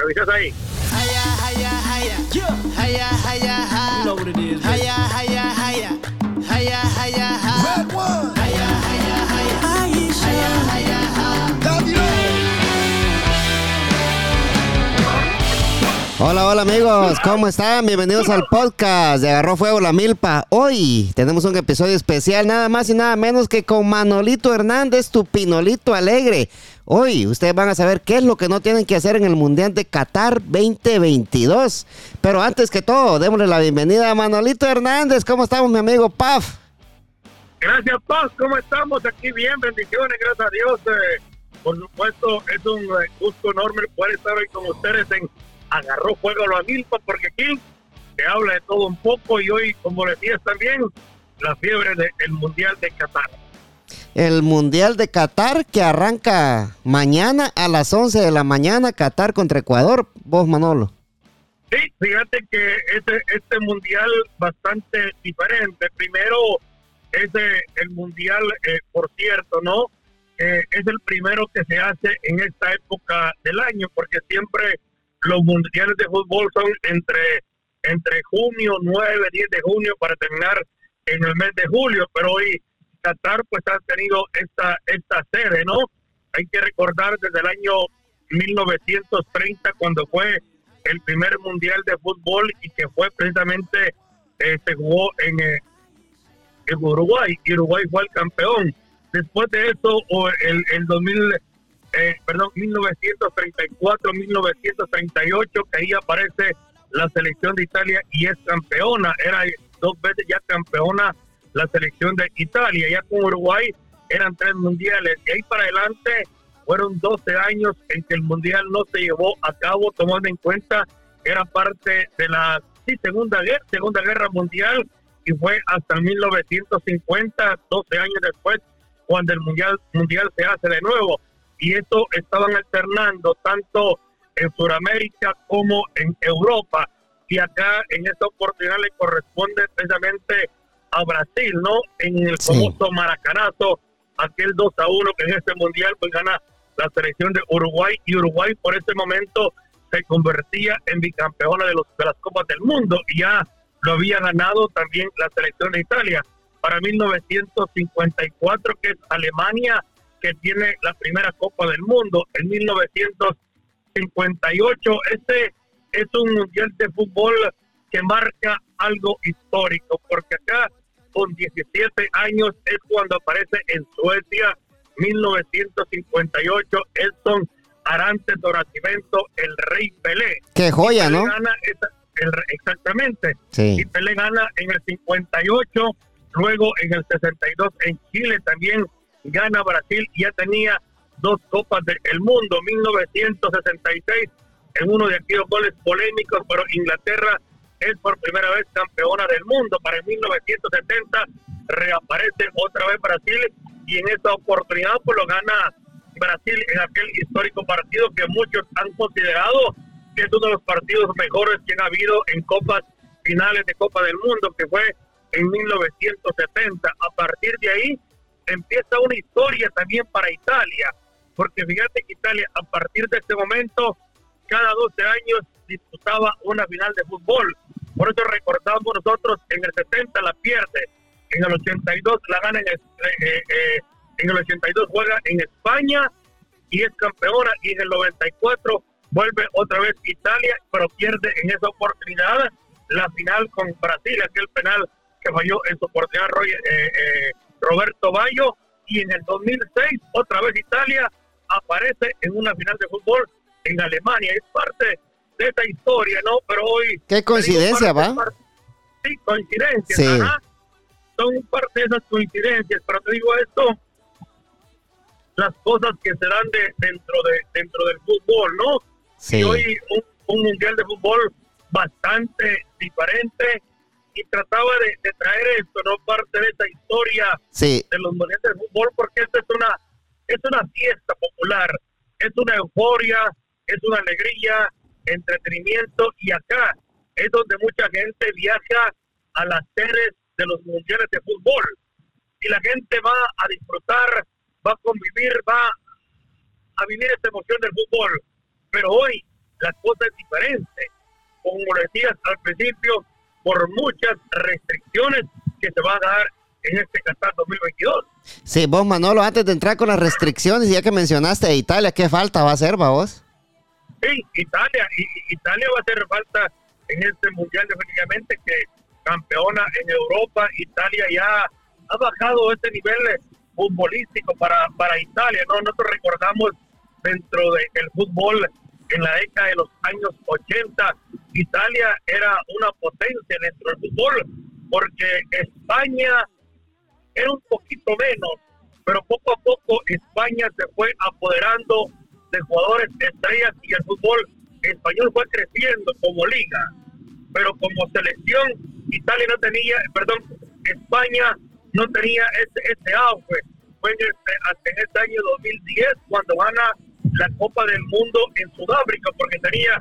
revisas ahí. Hola, hola amigos, ¿cómo están? Bienvenidos al podcast de Agarró Fuego la Milpa. Hoy tenemos un episodio especial, nada más y nada menos que con Manolito Hernández, tu Pinolito Alegre. Hoy ustedes van a saber qué es lo que no tienen que hacer en el Mundial de Qatar 2022. Pero antes que todo, démosle la bienvenida a Manolito Hernández. ¿Cómo estamos, mi amigo Paf? Gracias, Paz. ¿Cómo estamos? Aquí bien, bendiciones, gracias a Dios. Eh, por supuesto, es un eh, gusto enorme poder estar hoy con ustedes en agarró fuego a los Milpa porque aquí se habla de todo un poco y hoy, como decías también, la fiebre del Mundial de Qatar. El Mundial de Qatar que arranca mañana a las 11 de la mañana, Qatar contra Ecuador. Vos, Manolo. Sí, fíjate que este, este mundial bastante diferente. Primero, es el mundial, eh, por cierto, ¿no? Eh, es el primero que se hace en esta época del año, porque siempre los mundiales de fútbol son entre, entre junio, 9, 10 de junio para terminar en el mes de julio, pero hoy Qatar pues ha tenido esta, esta sede, ¿no? Hay que recordar desde el año 1930 cuando fue el primer mundial de fútbol y que fue precisamente, eh, se jugó en, eh, en Uruguay, y Uruguay fue el campeón. Después de eso, el, el 2000 eh, perdón, 1934-1938, que ahí aparece la selección de Italia y es campeona, era dos veces ya campeona la selección de Italia, ya con Uruguay eran tres mundiales, y ahí para adelante fueron 12 años en que el mundial no se llevó a cabo, tomando en cuenta era parte de la segunda guerra, segunda guerra mundial y fue hasta 1950, 12 años después, cuando el mundial mundial se hace de nuevo. Y esto estaban alternando tanto en Sudamérica como en Europa. Y acá en esta oportunidad le corresponde precisamente a Brasil, ¿no? En el famoso maracanazo, aquel 2 a 1 que en este mundial pues gana la selección de Uruguay y Uruguay por ese momento se convertía en bicampeona de, los, de las Copas del Mundo y ya lo había ganado también la selección de Italia. Para 1954, que es Alemania, que tiene la primera Copa del Mundo en 1958. Este es un mundial de fútbol que marca algo histórico, porque acá con 17 años es cuando aparece en Suecia 1958 Edson Arantes Doracimento, el Rey Pelé. Qué joya, ¿no? exactamente. Y Pelé gana en el 58, luego en el 62 en Chile también gana Brasil y ya tenía dos copas del mundo, 1966, en uno de aquellos goles polémicos, pero Inglaterra es por primera vez campeona del mundo. Para el 1970 reaparece otra vez Brasil y en esta oportunidad pues lo gana Brasil en aquel histórico partido que muchos han considerado que es uno de los partidos mejores que han habido en copas finales de Copa del Mundo, que fue en 1970. A partir de ahí, empieza una historia también para Italia, porque fíjate que Italia a partir de este momento, cada 12 años disputaba una final de fútbol. Por eso recordamos nosotros, en el 70 la pierde, en el 82 la gana en el, eh, eh, en el 82 juega en España y es campeona y en el 94 vuelve otra vez Italia, pero pierde en esa oportunidad la final con Brasil, aquel penal que falló en su oportunidad Roy, eh, Roberto Bayo, y en el 2006 otra vez Italia aparece en una final de fútbol en Alemania. Es parte de esta historia, ¿no? Pero hoy... ¿Qué coincidencia, va? sí, coincidencias. Son parte de esas coincidencias, pero te digo esto, las cosas que se dan de, dentro, de, dentro del fútbol, ¿no? Sí. Y hoy un mundial de fútbol bastante diferente, y trataba de, traer esto, no parte de esa historia de los mundiales de fútbol, porque esto es una, es una fiesta popular, es una euforia, es una alegría, entretenimiento, y acá es donde mucha gente viaja a las sedes de los mundiales de fútbol. Y la gente va a disfrutar, va a convivir, va a vivir esta emoción del fútbol. Pero hoy la cosa es diferente. Como decías al principio, por muchas restricciones que se van a dar en este Qatar 2022. Sí, vos Manolo, antes de entrar con las restricciones, ya que mencionaste a Italia, ¿qué falta va a hacer, va vos? Sí, Italia, y, Italia va a hacer falta en este mundial definitivamente que campeona en Europa, Italia ya ha bajado este nivel futbolístico para, para Italia, ¿no? Nosotros recordamos dentro del fútbol en la década de los años 80, Italia era una potencia dentro del fútbol, porque España era un poquito menos, pero poco a poco España se fue apoderando de jugadores estrellas y el fútbol español fue creciendo como liga, pero como selección Italia no tenía, perdón, España no tenía ese, ese auge. Fue en este, hasta en este año 2010 cuando gana la Copa del Mundo en Sudáfrica, porque tenía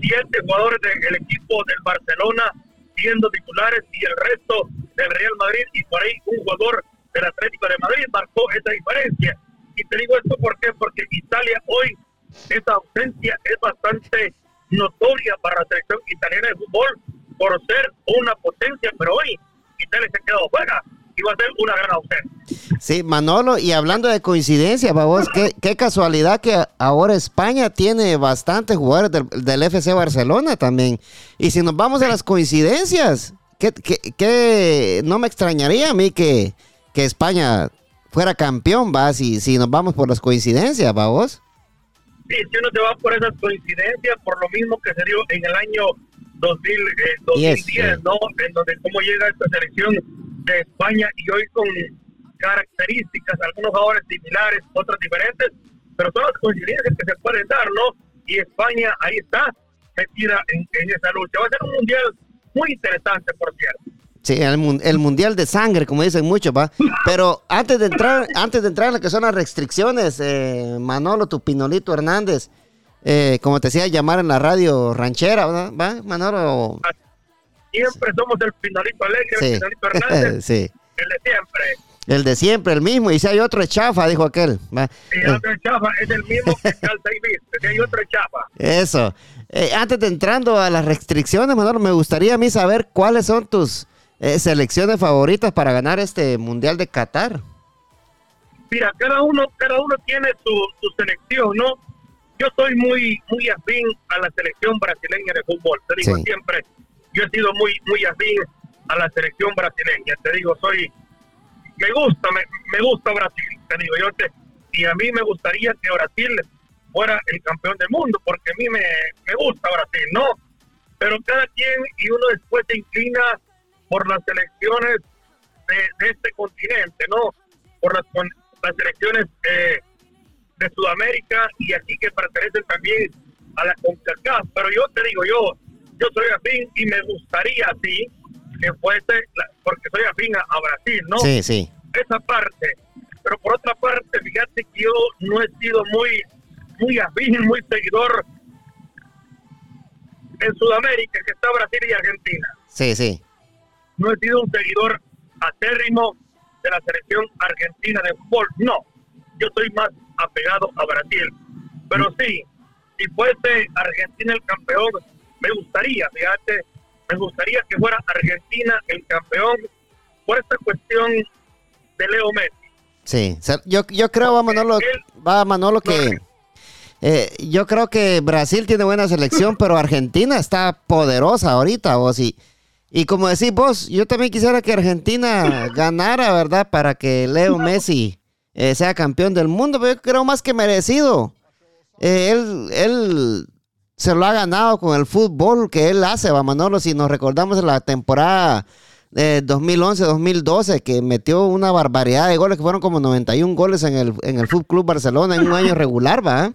siete jugadores del equipo del Barcelona siendo titulares y el resto del Real Madrid y por ahí un jugador del Atlético de Madrid marcó esa diferencia. Y te digo esto ¿por porque Italia hoy, esa ausencia es bastante notoria para la selección italiana de fútbol por ser una potencia, pero hoy Italia se ha quedado fuera y va a ser una gran ausencia. Sí, Manolo, y hablando de coincidencia, vos, qué, qué casualidad que ahora España tiene bastantes jugadores del, FC Barcelona también. Y si nos vamos a las coincidencias, ¿qué, qué, no me extrañaría a mí que, que España fuera campeón, va, si, si nos vamos por las coincidencias, va vos. Sí, si uno se va por esas coincidencias, por lo mismo que se dio en el año 2000, 2010, eh, ¿no? En donde cómo llega esta selección de España y hoy con características, algunos jugadores similares, otros diferentes, pero son las coincidencias que se pueden dar, ¿no? Y España ahí está, metida en, en esa lucha. Va a ser un mundial muy interesante, por cierto. Sí, el, mundial de sangre, como dicen muchos, va. Pero antes de entrar, antes de entrar en lo que son las restricciones, eh, Manolo, tu Pinolito Hernández, eh, como te decía, llamar en la radio ranchera, ¿va, Manolo? Siempre somos el Pinolito Alegre, el Pinolito Hernández. sí. El de siempre. El de siempre, el mismo. Y si hay otro chafa, dijo aquel. ¿va? Sí, otro chafa, es el mismo que calza y Si hay otro chafa. Eso. Eh, antes de entrando a las restricciones, Manolo, me gustaría a mí saber cuáles son tus eh, selecciones favoritas para ganar este Mundial de Qatar? Mira, cada uno, cada uno tiene su, selección, ¿no? Yo soy muy, muy afín a la selección brasileña de fútbol. Te digo siempre, yo he sido muy, muy afín a la selección brasileña. Te digo, soy, me gusta, me, me gusta Brasil. Te digo, yo te, y a mí me gustaría que Brasil fuera el campeón del mundo, porque a mí me, me gusta Brasil, ¿no? Pero cada quien y uno después se inclina por las elecciones de, este continente, ¿no? Por las, las elecciones eh, de Sudamérica y aquí que pertenecen también a la CONCACAF. Pero yo te digo, yo yo soy afín y me gustaría así que fuese, porque soy afín a, Brasil, ¿no? Sí, sí. Esa parte. Pero por otra parte, fíjate que yo no he sido muy, muy afín, muy seguidor en Sudamérica, que está Brasil y Argentina. Sí, sí no he sido un seguidor acérrimo de la selección argentina de fútbol, no. Yo soy más apegado a Brasil. Pero sí, si fuese Argentina el campeón, me gustaría, fíjate, me gustaría que fuera Argentina el campeón por esta cuestión de Leo Messi. Sí, yo, yo creo, va Manolo, va Manolo que... Eh, yo creo que Brasil tiene buena selección, pero Argentina está poderosa ahorita, vos, y, y como decís vos, yo también quisiera que Argentina ganara, ¿verdad? Para que Leo Messi eh, sea campeón del mundo, pero yo creo más que merecido. Eh, él, él se lo ha ganado con el fútbol que él hace, va Manolo, si nos recordamos la temporada de 2011-2012 que metió una barbaridad de goles, que fueron como 91 goles en el, en el Fútbol Club Barcelona en un año regular, ¿va?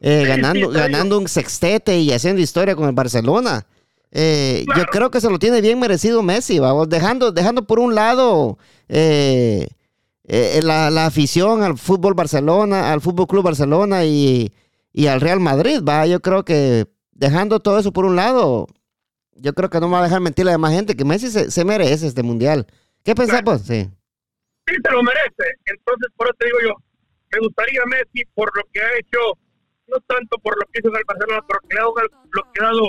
Eh, ganando, ganando un sextete y haciendo historia con el Barcelona. Eh, yo creo que se lo tiene bien merecido Messi, vamos, dejando, dejando por un lado eh, eh, la, afición al fútbol Barcelona, al Fútbol Club Barcelona y, al Real Madrid, va. Yo creo que dejando todo eso por un lado, yo creo que no me va a dejar mentir a demás gente que Messi se, merece este mundial. ¿Qué pensamos? Sí. sí, se lo merece. Entonces, por eso te digo yo, me gustaría Messi por lo que ha hecho no tanto por lo que hizo en el Barcelona, pero que lo que ha dado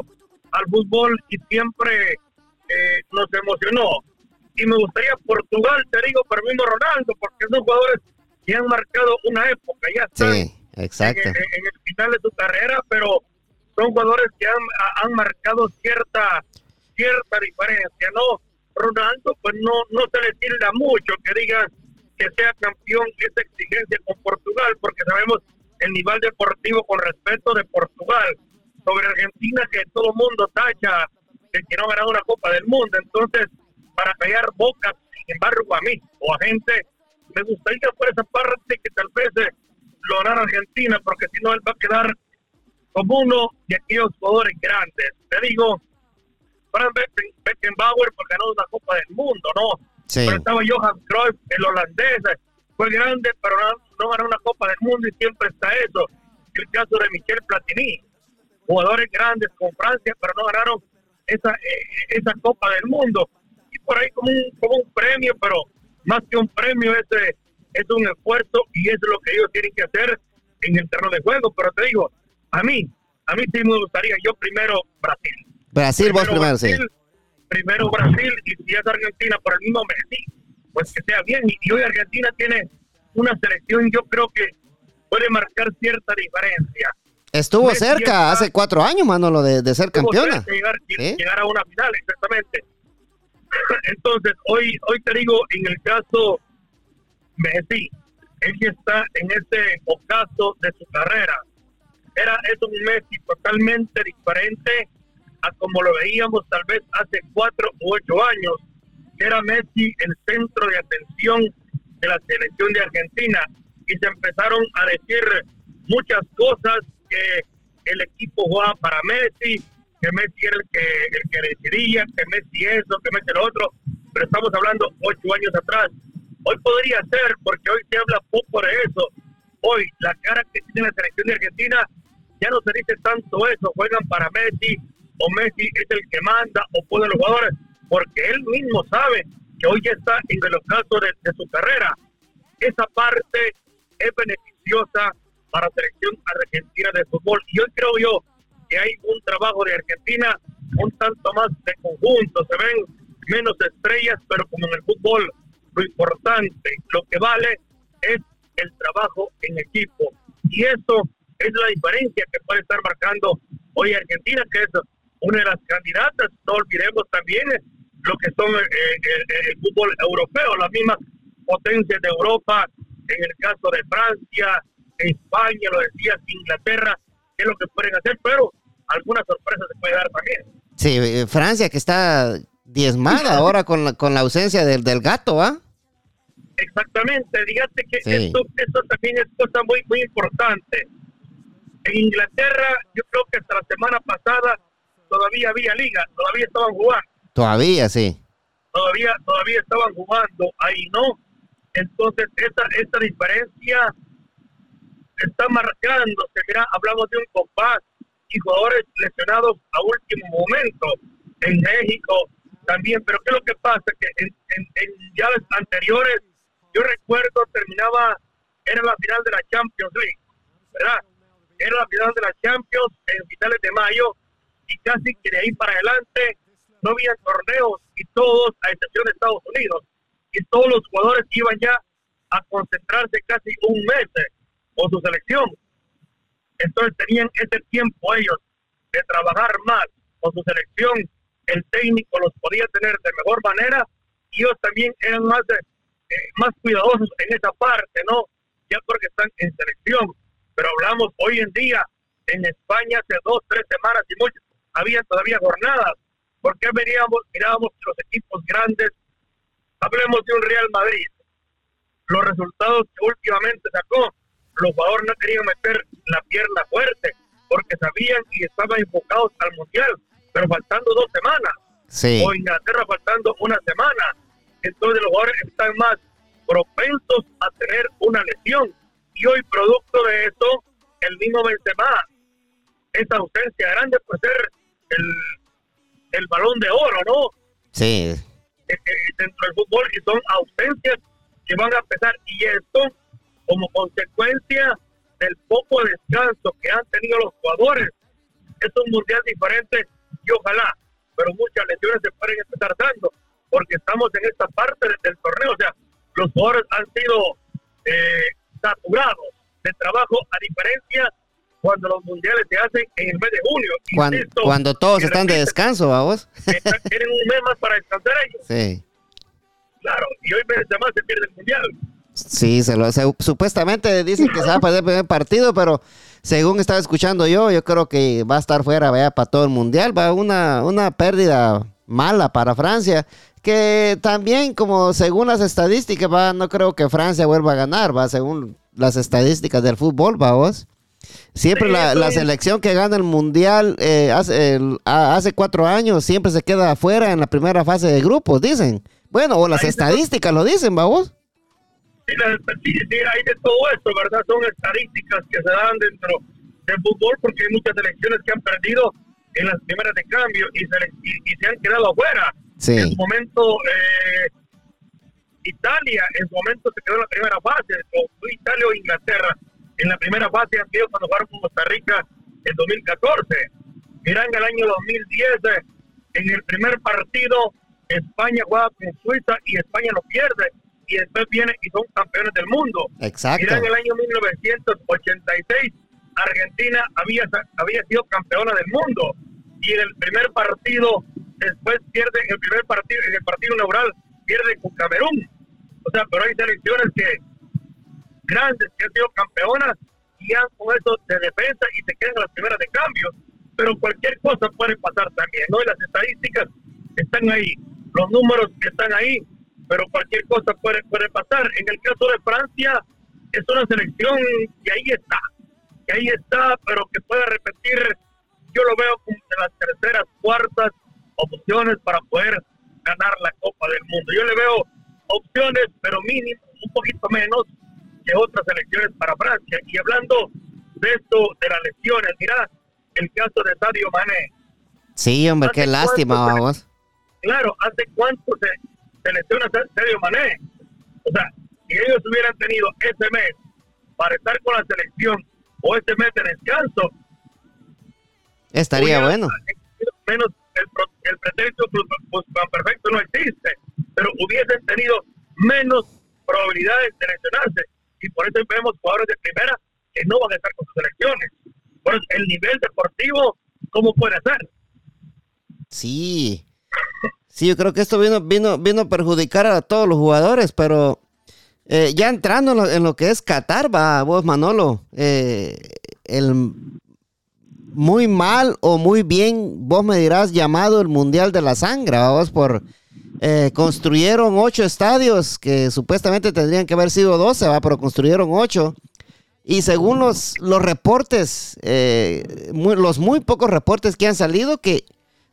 al fútbol y siempre eh, nos emocionó. Y me gustaría Portugal, te digo, para mismo Ronaldo, porque son jugadores que han marcado una época, ya sí, exacto. En, el final de su carrera, pero son jugadores que han, han marcado cierta cierta diferencia, ¿no? Ronaldo, pues no, no se le tilda mucho que diga que sea campeón esa exigencia con Portugal, porque sabemos el nivel deportivo con respeto de Portugal sobre Argentina, que todo el mundo tacha de que no ha ganado una Copa del Mundo. Entonces, para callar bocas, sin embargo, a mí o a gente, me gustaría por esa parte que tal vez eh, lo ganara Argentina, porque si no, él va a quedar como uno de aquellos jugadores grandes. Te digo, Frank Beckenbauer pues, ganó una Copa del Mundo, ¿no? Pero estaba Johan Cruyff, el holandés, fue grande, pero no, ganó una Copa del Mundo y siempre está eso. El caso de Michel Platini, jugadores grandes con Francia, pero no ganaron esa, eh, esa Copa del Mundo. Y por ahí como un, como un premio, pero más que un premio, es, es un esfuerzo y es lo que ellos tienen que hacer en el terreno de juego. Pero te digo, a mí, a mí sí me gustaría, yo primero Brasil. Brasil, vos primero, sí primero Brasil y si es Argentina por el mismo Messi, pues que sea bien. Y hoy Argentina tiene una selección, yo creo que puede marcar cierta diferencia. Estuvo cerca hace cuatro años, Manolo, de, de ser campeona. Llegar, llegar, a una final, exactamente. Entonces, hoy, hoy te digo, en el caso Messi, él ya está en ese ocaso de su carrera. Era es un Messi totalmente diferente a como lo veíamos tal vez hace cuatro u ocho años, que era Messi el centro de atención de la selección de Argentina y se empezaron a decir muchas cosas que el equipo jugaba para Messi, que Messi era el que, el que decidía, que Messi eso, que Messi lo otro, pero estamos hablando ocho años atrás. Hoy podría ser, porque hoy se habla poco de eso. Hoy la cara que tiene la selección de Argentina ya no se dice tanto eso, juegan para Messi, o Messi es el que manda o pone los jugadores, porque él mismo sabe que hoy ya está en el ocaso de, su carrera. Esa parte es beneficiosa para selección argentina de fútbol. Y hoy creo yo que hay un trabajo de Argentina un tanto más de conjunto. Se ven menos estrellas, pero como en el fútbol, lo importante, lo que vale es el trabajo en equipo. Y eso es la diferencia que puede estar marcando hoy Argentina, que es una de las candidatas. No olvidemos también lo que son eh, eh, el, fútbol europeo, las mismas potencias de Europa, en el caso de Francia, España, lo decías, Inglaterra, qué es lo que pueden hacer, pero algunas sorpresas se puede dar también. Sí, Francia que está diezmada ahora con la, con la ausencia del, del gato, ¿ah? Exactamente, dígate que esto, esto también es cosa muy, muy importante. En Inglaterra, yo creo que hasta la semana pasada todavía había liga, todavía estaban jugando. Todavía, sí. Todavía, todavía estaban jugando, ahí no. Entonces, esta, esta diferencia está marcándose. Mira, hablamos de un compás y jugadores lesionados a último momento en México también. Pero ¿qué es lo que pasa? Que en, en, en llaves anteriores, yo recuerdo, terminaba, era la final de la Champions League, ¿verdad? Era la final de la Champions en finales de mayo y casi que de ahí para adelante no había torneos y todos, a excepción de Estados Unidos, y todos los jugadores iban ya a concentrarse casi un mes con su selección. Entonces tenían ese tiempo ellos de trabajar más con su selección, el técnico los podía tener de mejor manera y ellos también eran más, eh, más cuidadosos en esa parte, ¿no? Ya porque están en selección. Pero hablamos hoy en día en España hace dos, tres semanas y muchos había todavía jornadas. porque veníamos, mirábamos los equipos grandes? Hablemos de un Real Madrid. Los resultados que últimamente sacó, los jugadores no querían meter la pierna fuerte porque sabían y estaban enfocados al Mundial, pero faltando dos semanas. Sí. O Inglaterra faltando una semana. Entonces los jugadores están más propensos a tener una lesión. Y hoy, producto de eso, el mismo Benzema, esa ausencia grande puede ser el, balón de oro, ¿no? Sí. Eh, eh, dentro del fútbol y son ausencias que van a pesar y esto como consecuencia del poco descanso que han tenido los jugadores. Es un mundial diferente y ojalá, pero muchas lesiones se pueden empezar dando, porque estamos en esta parte del, torneo, o sea, los jugadores han sido eh, saturados de trabajo, a diferencia cuando los mundiales se hacen en el mes de junio. Cuando, cuando todos están de descanso, vamos. Tienen un mes más para descansar ellos. Sí. Claro, y hoy más se pierde el mundial. Sí, se lo, supuestamente dicen que se va a perder el primer partido, pero según estaba escuchando yo, yo creo que va a estar fuera vaya, para todo el mundial. Va una, una pérdida mala para Francia, que también como según las estadísticas, va, no creo que Francia vuelva a ganar, va, según las estadísticas del fútbol, va vos. Siempre la, la, selección que gana el mundial eh, hace, hace cuatro años siempre se queda afuera en la primera fase de grupos, dicen. Bueno, o las estadísticas lo dicen, vos. Sí, sí, hay de todo esto, ¿verdad? Son estadísticas que se dan dentro del fútbol porque hay muchas selecciones que han perdido en las primeras de cambio y se, y, se han quedado afuera. En su momento, eh, Italia, en su momento se quedó en la primera fase, o fue Italia o Inglaterra. En la primera fase han sido cuando jugaron con Costa Rica en 2014. Mirá, en el año 2010, en el primer partido, España juega con Suiza y España lo pierde y después viene y son campeones del mundo. Exacto. Mira, en el año 1986 Argentina había, había sido campeona del mundo y en el primer partido, después pierde, en el primer partido, en el partido inaugural, pierde con Camerún. O sea, pero hay selecciones que grandes que han sido campeonas y han con eso de defensa y se quedan las primeras de cambio. Pero cualquier cosa puede pasar también, ¿no? Y las estadísticas están ahí, los números están ahí pero cualquier cosa puede, puede pasar. En el caso de Francia, es una selección que ahí está, que ahí está, pero que puede repetir, yo lo veo como de las terceras, cuartas opciones para poder ganar la Copa del Mundo. Yo le veo opciones, pero mínimo, un poquito menos que otras selecciones para Francia. Y hablando de esto, de las lesiones, mira el caso de Sadio Mané. Sí, hombre, qué lástima, vamos. Claro, ¿hace cuánto se, selecciona Sergio Mané. O sea, si ellos hubieran tenido ese mes para estar con la selección o ese mes de descanso, estaría bueno. Menos el, el pretexto pues, pues, perfecto no existe, pero hubiesen tenido menos probabilidades de seleccionarse. Y por eso vemos jugadores de primera que no van a estar con sus selecciones. Por eso, el nivel deportivo, ¿cómo puede ser? Sí, Sí, yo creo que esto vino, vino, vino a perjudicar a todos los jugadores, pero eh, ya entrando en lo, que es Qatar, va vos, Manolo, eh, el muy mal o muy bien, vos me dirás, llamado el Mundial de la Sangre, vos, por... Eh, construyeron ocho estadios que supuestamente tendrían que haber sido doce, ¿va? pero construyeron ocho. Y según los, los reportes, los muy pocos reportes que han salido, que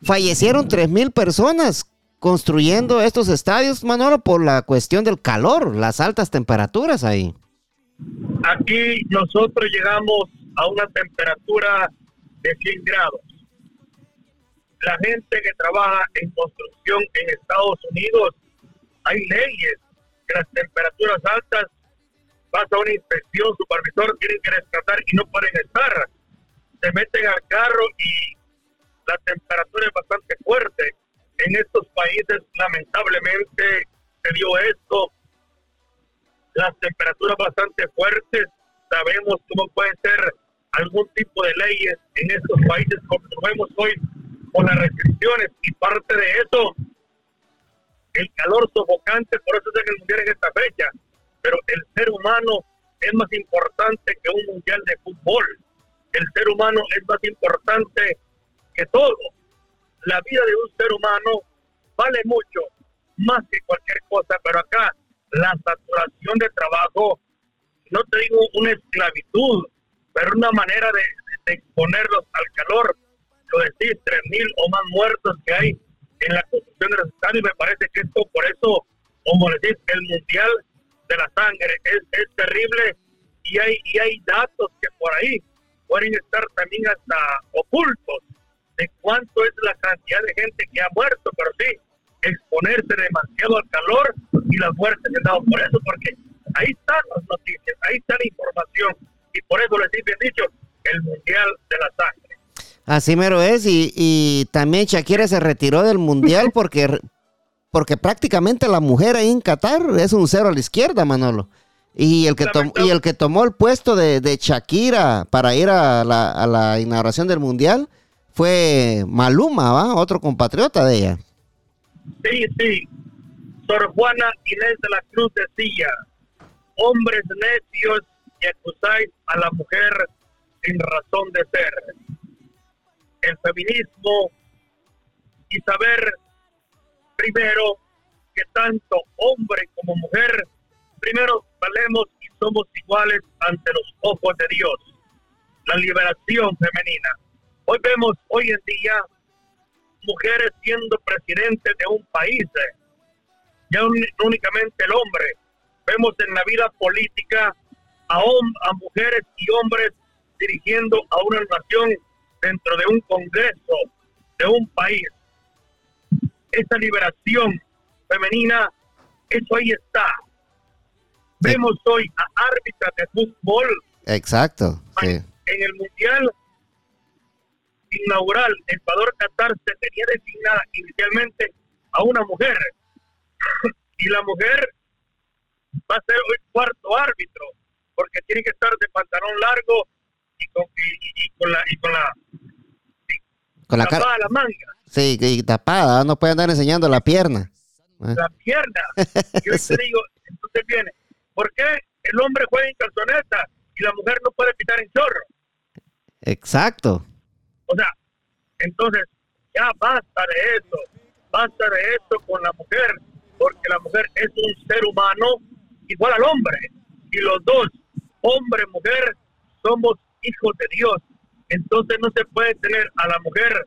fallecieron tres mil personas construyendo estos estadios, Manolo, por la cuestión del calor, las altas temperaturas ahí. Aquí nosotros llegamos a una temperatura de 100 grados. La gente que trabaja en construcción en Estados Unidos, hay leyes que las temperaturas altas pasa una inspección, supervisor, tienen que rescatar y no pueden estar. Se meten al carro y la temperatura es bastante fuerte en estos países lamentablemente se dio esto, las temperaturas bastante fuertes, sabemos cómo pueden ser algún tipo de leyes en estos países como vemos hoy con las restricciones y parte de eso el calor sofocante, por eso es el mundial en esta fecha, pero el ser humano es más importante que un mundial de fútbol. El ser humano es más importante que todo la vida de un ser humano vale mucho, más que cualquier cosa, pero acá la saturación de trabajo, no te digo una esclavitud, pero una manera de, exponerlos al calor, lo decís, tres mil o más muertos que hay en la construcción de los estadios, me parece que esto, por eso, como decís, el mundial de la sangre es, es terrible y hay, y hay datos que por ahí pueden estar también hasta ocultos de cuánto es la cantidad de gente que ha muerto, pero sí, exponerse demasiado al calor y las muertes que dado por eso, porque ahí están las noticias, ahí está la información. y por eso les he dicho el Mundial de la Sangre. Así mero es, y, y también Shakira se retiró del Mundial porque, porque prácticamente la mujer ahí en Qatar es un cero a la izquierda, Manolo. Y el que, y el que tomó el puesto de, de Shakira para ir a la, a la, inauguración del Mundial fue Maluma, ¿va? Otro compatriota de ella. Sí, sí. Sor Juana Inés de la Cruz decía, hombres necios que acusáis a la mujer sin razón de ser. El feminismo y saber primero que tanto hombre como mujer, primero valemos y somos iguales ante los ojos de Dios. La liberación femenina. Hoy vemos, hoy en día, mujeres siendo presidentes de un país, ya únicamente el hombre. Vemos en la vida política a, a mujeres y hombres dirigiendo a una nación dentro de un congreso de un país. Esa liberación femenina, eso ahí está. Vemos hoy a árbitras de fútbol. Exacto. En el Mundial inaugural, Ecuador-Qatar se tenía designada inicialmente a una mujer. y la mujer va a ser hoy cuarto árbitro, porque tiene que estar de pantalón largo y con, la y con la con la tapada la manga. Sí, y tapada, no puede andar enseñando la pierna. La pierna. Yo te digo, entonces viene, ¿por qué el hombre juega en calzoneta y la mujer no puede pitar en chorro? Exacto. Entonces ya basta de eso, basta de eso con la mujer, porque la mujer es un ser humano igual al hombre, y los dos, hombre y mujer, somos hijos de Dios. Entonces no se puede tener a la mujer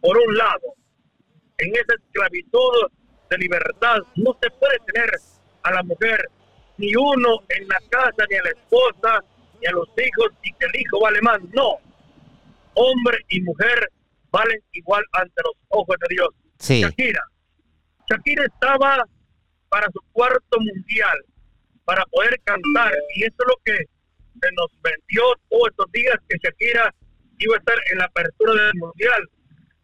por un lado, en esa esclavitud de libertad, no se puede tener a la mujer ni uno en la casa, ni a la esposa, ni a los hijos, y que el hijo vale más. No, hombre y mujer valen igual ante los ojos de Dios. Shakira. Shakira estaba para su cuarto mundial, para poder cantar, y eso es lo que se nos vendió todos estos días que Shakira iba a estar en la apertura del mundial.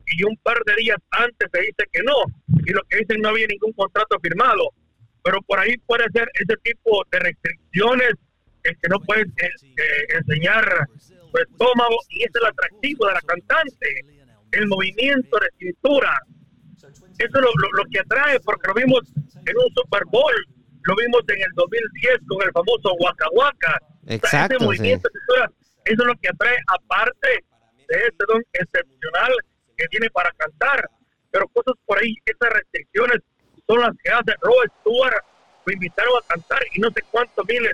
Y un par de días antes se dice que no, y lo que dicen no había ningún contrato firmado. Pero por ahí puede ser ese tipo de restricciones el que no puede eh, eh, enseñar su estómago y es el atractivo de la cantante, el movimiento de cintura. Eso es lo, que atrae porque lo vimos en un Super Bowl, lo vimos en el 2010 con el famoso Waka Waka. Exacto, ese movimiento de cintura, eso es lo que atrae aparte de ese don excepcional que tiene para cantar. Pero cosas por ahí, esas restricciones son las que hace Robert Stewart, lo invitaron a cantar y no sé cuántos miles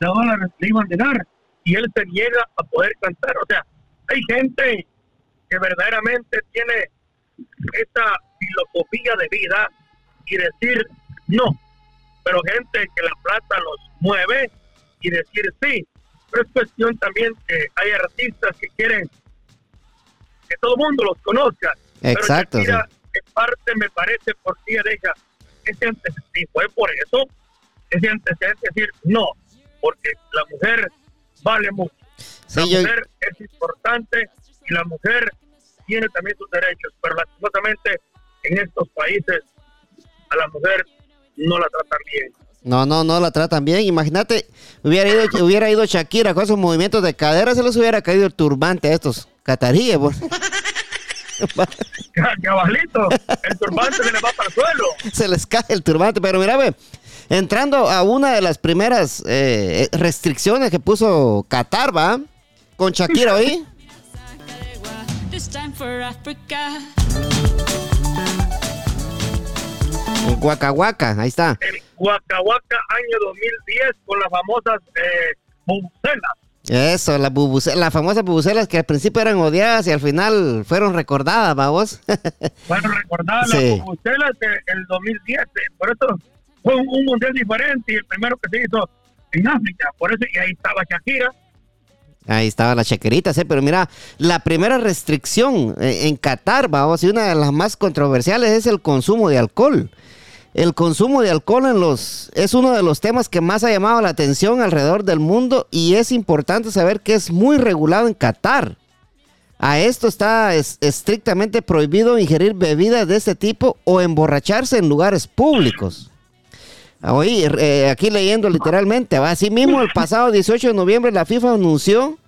de dólares le iban a dar y él se niega a poder cantar. O sea, hay gente que verdaderamente tiene esta filosofía de vida y decir no, pero gente que la plata los mueve y decir sí. Pero es cuestión también que hay artistas que quieren que todo el mundo los conozca. Exacto. Pero en parte me parece por sí deja ese antecedente, fue por eso, ese antecedente decir no, porque la mujer vale mucho. la mujer es importante y la mujer tiene también sus derechos, pero lastimosamente en estos países a la mujer no la tratan bien. No, no, no la tratan bien. Imagínate, hubiera ido, hubiera ido Shakira con esos movimientos de cadera, se les hubiera caído el turbante a estos cataríes. Cabalito, el turbante se les va para el suelo. Se les cae el turbante, pero mira, ve, entrando a una de las primeras eh, restricciones que puso Qatar, ¿va? Con Shakira hoy. El Huacahuaca, ahí está. El Huacahuaca año 2010 con las famosas eh, bubucelas. Eso, las bubucelas, las famosas bubucelas que al principio eran odiadas y al final fueron recordadas, vamos. Fueron recordadas las bubucelas del 2010, eh, por eso fue un, mundial diferente y el primero que se hizo en África. Por eso, y ahí estaba Shakira. Ahí estaba la chaquerita, ¿sí? pero mira, la primera restricción eh, en Qatar, vamos, y una de las más controversiales es el consumo de alcohol. El consumo de alcohol en los es uno de los temas que más ha llamado la atención alrededor del mundo y es importante saber que es muy regulado en Qatar. A esto está estrictamente prohibido ingerir bebidas de este tipo o emborracharse en lugares públicos. Oye, eh, aquí leyendo literalmente, así mismo el pasado 18 de noviembre la FIFA anunció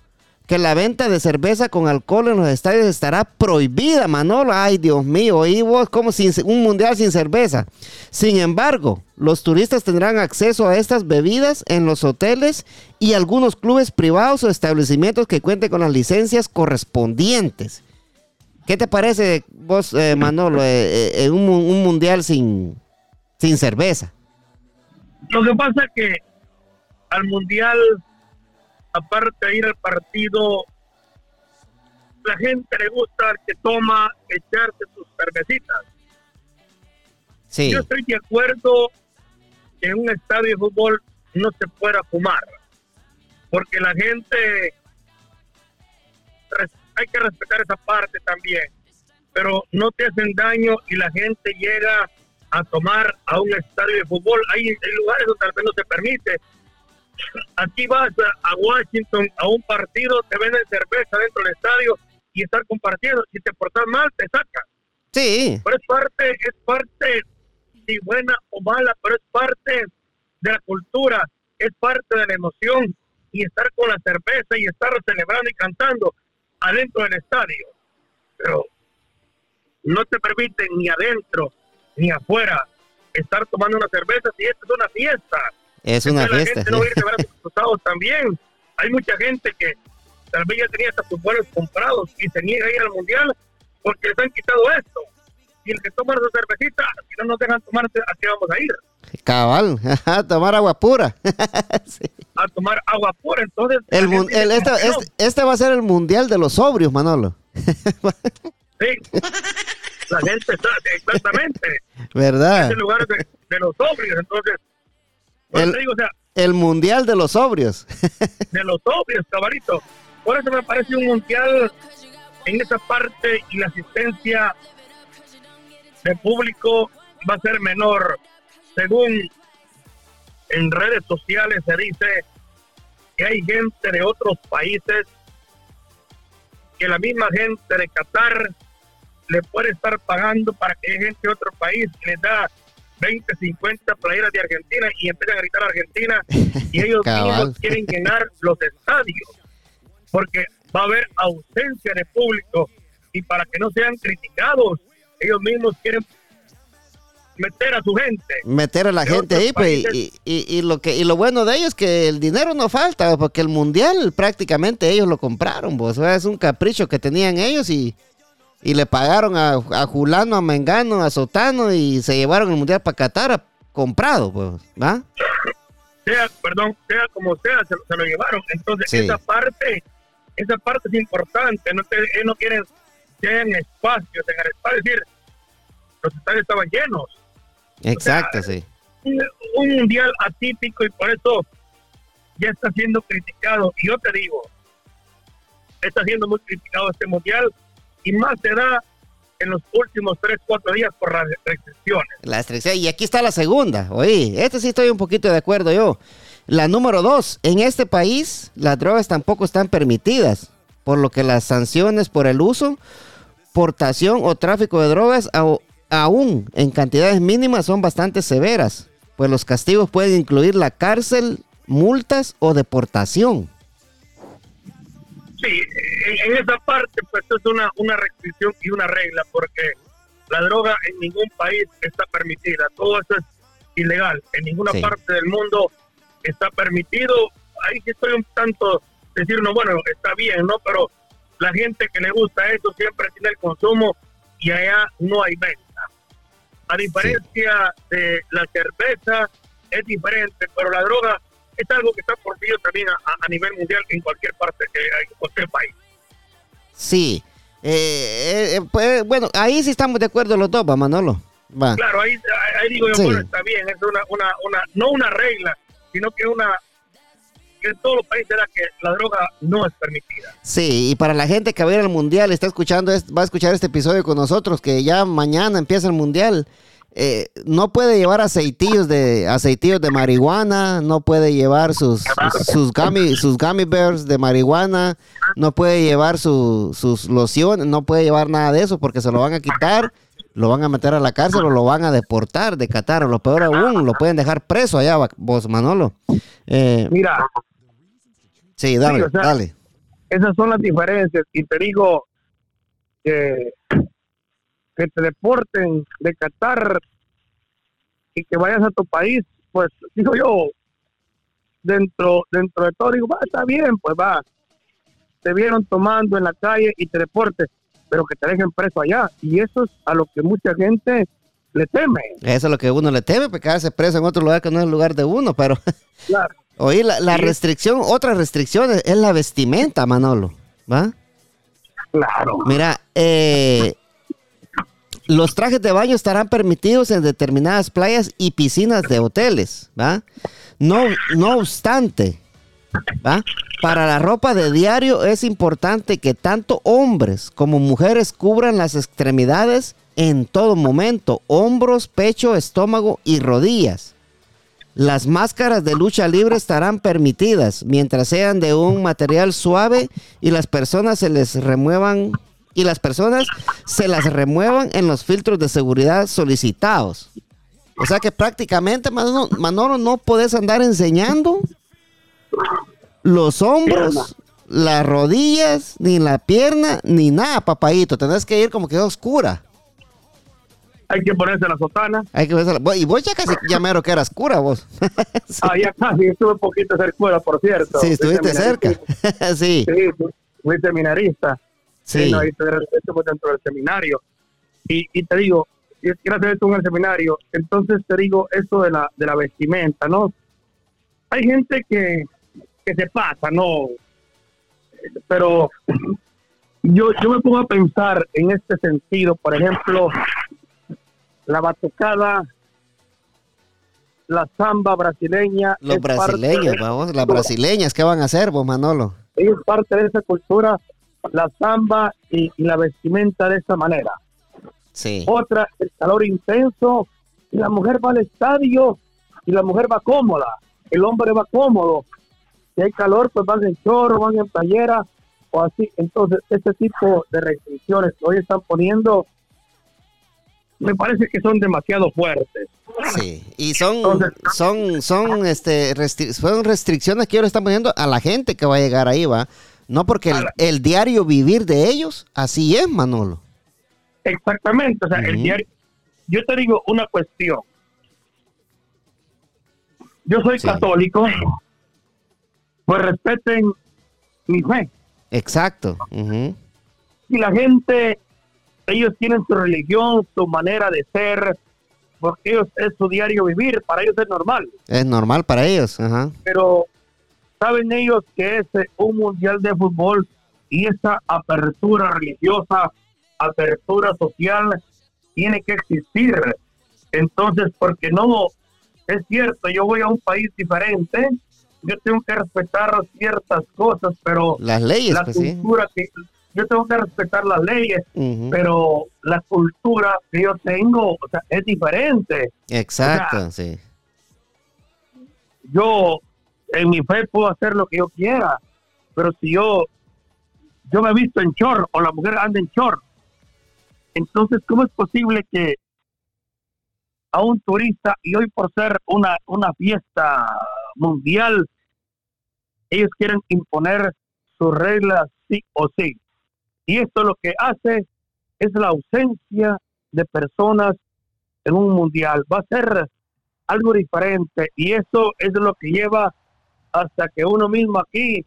que la venta de cerveza con alcohol en los estadios estará prohibida, Manolo. Ay, Dios mío, y vos como sin, un mundial sin cerveza. Sin embargo, los turistas tendrán acceso a estas bebidas en los hoteles y algunos clubes privados o establecimientos que cuenten con las licencias correspondientes. ¿Qué te parece vos, eh, Manolo, eh, eh, un, un, mundial sin, sin cerveza? Lo que pasa es que al mundial aparte de ir al partido, la gente le gusta que toma echarse sus cervecitas. Sí. Yo estoy de acuerdo que en un estadio de fútbol no se pueda fumar, porque la gente hay que respetar esa parte también, pero no te hacen daño y la gente llega a tomar a un estadio de fútbol. Hay, hay lugares donde tal vez no se permite, Aquí vas a, Washington a un partido, te venden cerveza dentro del estadio y estar compartiendo. Si te portas mal, te sacan. Sí. Pero es parte, es parte, si buena o mala, pero es parte de la cultura, es parte de la emoción y estar con la cerveza y estar celebrando y cantando adentro del estadio. Pero no te permiten ni adentro ni afuera estar tomando una cerveza si esta es una fiesta. Es una fiesta. Gente no ir a sus también. Hay mucha gente que tal vez ya tenía hasta sus vuelos comprados y se niega a ir al mundial porque les han quitado esto. Y el que toma su cervecita, si no nos dejan tomar, ¿a qué vamos a ir? Cabal, a tomar agua pura. A tomar agua pura, entonces. El, este, este, este, va a ser el mundial de los sobrios, Manolo. sí, la gente está, exactamente. ¿Verdad? Es el lugar de, de los sobrios, entonces el, mundial de los sobrios. de los sobrios, cabalito. Por eso me parece un mundial en esa parte y la asistencia de público va a ser menor. Según en redes sociales se dice que hay gente de otros países que la misma gente de Qatar le puede estar pagando para que gente de otro país les da 20, 50 playeras de Argentina y empiezan a gritar Argentina y ellos mismos quieren llenar los estadios porque va a haber ausencia de público y para que no sean criticados, ellos mismos quieren meter a su gente. Meter a la gente ahí, pues, y, y, lo que, y lo bueno de ellos es que el dinero no falta, porque el mundial prácticamente ellos lo compraron, pues, es un capricho que tenían ellos y y le pagaron a, a Julano, a Mengano, a Sotano y se llevaron el mundial para Qatar comprado, pues, ¿va? Sea, perdón, sea como sea, se, lo llevaron. Entonces, esa parte, esa parte es importante. No, te, no quieren que hayan espacios en el espacio. Es decir, los estadios estaban llenos. Exacto, sí. Un, un mundial atípico y por eso ya está siendo criticado. Y yo te digo, está siendo muy criticado este mundial y más se da en los últimos 3, 4 días por las restricciones. La restricción, y aquí está la segunda. Oye, este sí estoy un poquito de acuerdo yo. La número dos, en este país las drogas tampoco están permitidas, por lo que las sanciones por el uso, portación o tráfico de drogas aún en cantidades mínimas son bastante severas, pues los castigos pueden incluir la cárcel, multas o deportación. Sí, en, esa parte pues es una, una restricción y una regla porque la droga en ningún país está permitida, todo eso es ilegal, en ninguna parte del mundo está permitido, ahí sí estoy un tanto decir, no, bueno, está bien, ¿no? Pero la gente que le gusta eso siempre tiene el consumo y allá no hay venta. A diferencia de la cerveza, es diferente, pero la droga es algo que está por también a, nivel mundial en cualquier parte, en cualquier país. Sí. Eh, eh, eh, pues, bueno, ahí sí estamos de acuerdo los dos, va Manolo. Va. Claro, ahí, digo yo, bueno, está bien, es una, una, una, no una regla, sino que una que en todos los países era que la droga no es permitida. Sí, y para la gente que va a ir al mundial, está escuchando, va a escuchar este episodio con nosotros, que ya mañana empieza el mundial. Eh, no puede llevar aceitillos de aceitillos de marihuana, no puede llevar sus sus gummy, sus gummy bears de marihuana, no puede llevar sus lociones, no puede llevar nada de eso porque se lo van a quitar, lo van a meter a la cárcel o lo van a deportar de Qatar, o lo peor aún, lo pueden dejar preso allá, vos Manolo. Eh, Mira. Sí, dale, dale. Esas son las diferencias y te digo que que te deporten de Qatar y que vayas a tu país, pues digo yo, dentro dentro de todo, digo, va, está bien, pues va, te vieron tomando en la calle y te deportes, pero que te dejen preso allá. Y eso es a lo que mucha gente le teme. Eso es lo que uno le teme, pues quedarse preso en otro lugar que no es el lugar de uno, pero... Claro. Oye, la, la restricción, otra restricción es la vestimenta, Manolo, ¿va? Claro. Mira, eh, los trajes de baño estarán permitidos en determinadas playas y piscinas de hoteles, ¿va? No, no obstante, ¿va? Para la ropa de diario es importante que tanto hombres como mujeres cubran las extremidades en todo momento, hombros, pecho, estómago y rodillas. Las máscaras de lucha libre estarán permitidas mientras sean de un material suave y las personas se les remuevan y las personas se las remuevan en los filtros de seguridad solicitados. O sea que prácticamente, Manolo, no puedes andar enseñando los hombros, las rodillas, ni la pierna, ni nada, papayito. Tenés que ir como que oscura. Hay que ponerse la sotana. Hay que ponerse la... Y vos ya casi ya mero que eras cura, vos. Ah, ya casi. Estuve un poquito cerca por cierto. Sí, estuviste cerca. sí. Sí, fui seminarista. Sí. Ahí dentro del seminario. Y, y te digo, gracias a esto en el seminario, entonces te digo esto de la, de la vestimenta, ¿no? Hay gente que, que se pasa, ¿no? Pero yo, yo me pongo a pensar en este sentido, por ejemplo, la batucada, la samba brasileña. Los brasileños, vamos, las brasileñas, ¿qué van a hacer vos, Manolo? Es parte de esa cultura la samba y, la vestimenta de esa manera. Sí. Otra, el calor intenso, y la mujer va al estadio y la mujer va cómoda, el hombre va cómodo. Si hay calor, pues van en chorro, van en playera o así. Entonces, este tipo de restricciones que hoy están poniendo, me parece que son demasiado fuertes. Sí, y son, son, son, este, son restricciones que ahora están poniendo a la gente que va a llegar ahí, va. No porque el, diario vivir de ellos, así es, Manolo. Exactamente, o sea, el diario. Yo te digo una cuestión. Yo soy católico, pues respeten mi fe. Exacto. Y la gente, ellos tienen su religión, su manera de ser, porque ellos es su diario vivir, para ellos es normal. Es normal para ellos, ajá. Pero saben ellos que es un mundial de fútbol y esa apertura religiosa, apertura social, tiene que existir. Entonces, porque no, es cierto, yo voy a un país diferente, yo tengo que respetar ciertas cosas, pero las leyes, la pues, cultura que yo tengo que respetar las leyes, pero la cultura que yo tengo, o sea, es diferente. Exacto, sí. Yo en mi fe puedo hacer lo que yo quiera, pero si yo, yo me he visto en short o la mujer anda en short, entonces, ¿cómo es posible que a un turista, y hoy por ser una, una fiesta mundial, ellos quieren imponer sus reglas sí o sí? Y esto lo que hace es la ausencia de personas en un mundial. Va a ser algo diferente y eso es lo que lleva hasta que uno mismo aquí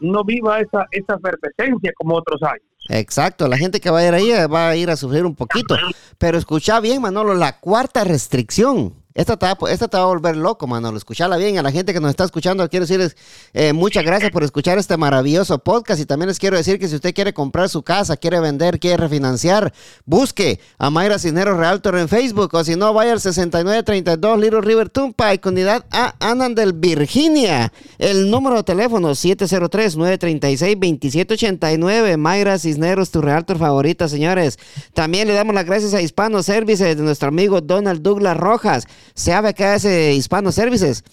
no viva esa, esa efervescencia como otros años. Exacto, la gente que va a ir ahí va a ir a sufrir un poquito. Pero escucha bien, Manolo, la cuarta restricción Esta te, va, a volver loco, Manolo. Escuchala bien. A la gente que nos está escuchando, quiero decirles eh, muchas gracias por escuchar este maravilloso podcast. Y también les quiero decir que si usted quiere comprar su casa, quiere vender, quiere refinanciar, busque a Mayra Cisneros Realtor en Facebook. O si no, vaya al 6932 Little River y unidad a Anandel, Virginia. El número de teléfono 703-936-2789. Mayra Cisneros, tu Realtor favorita, señores. También le damos las gracias a Hispano Services de nuestro amigo Donald Douglas Rojas sabe que hace Hispano Services.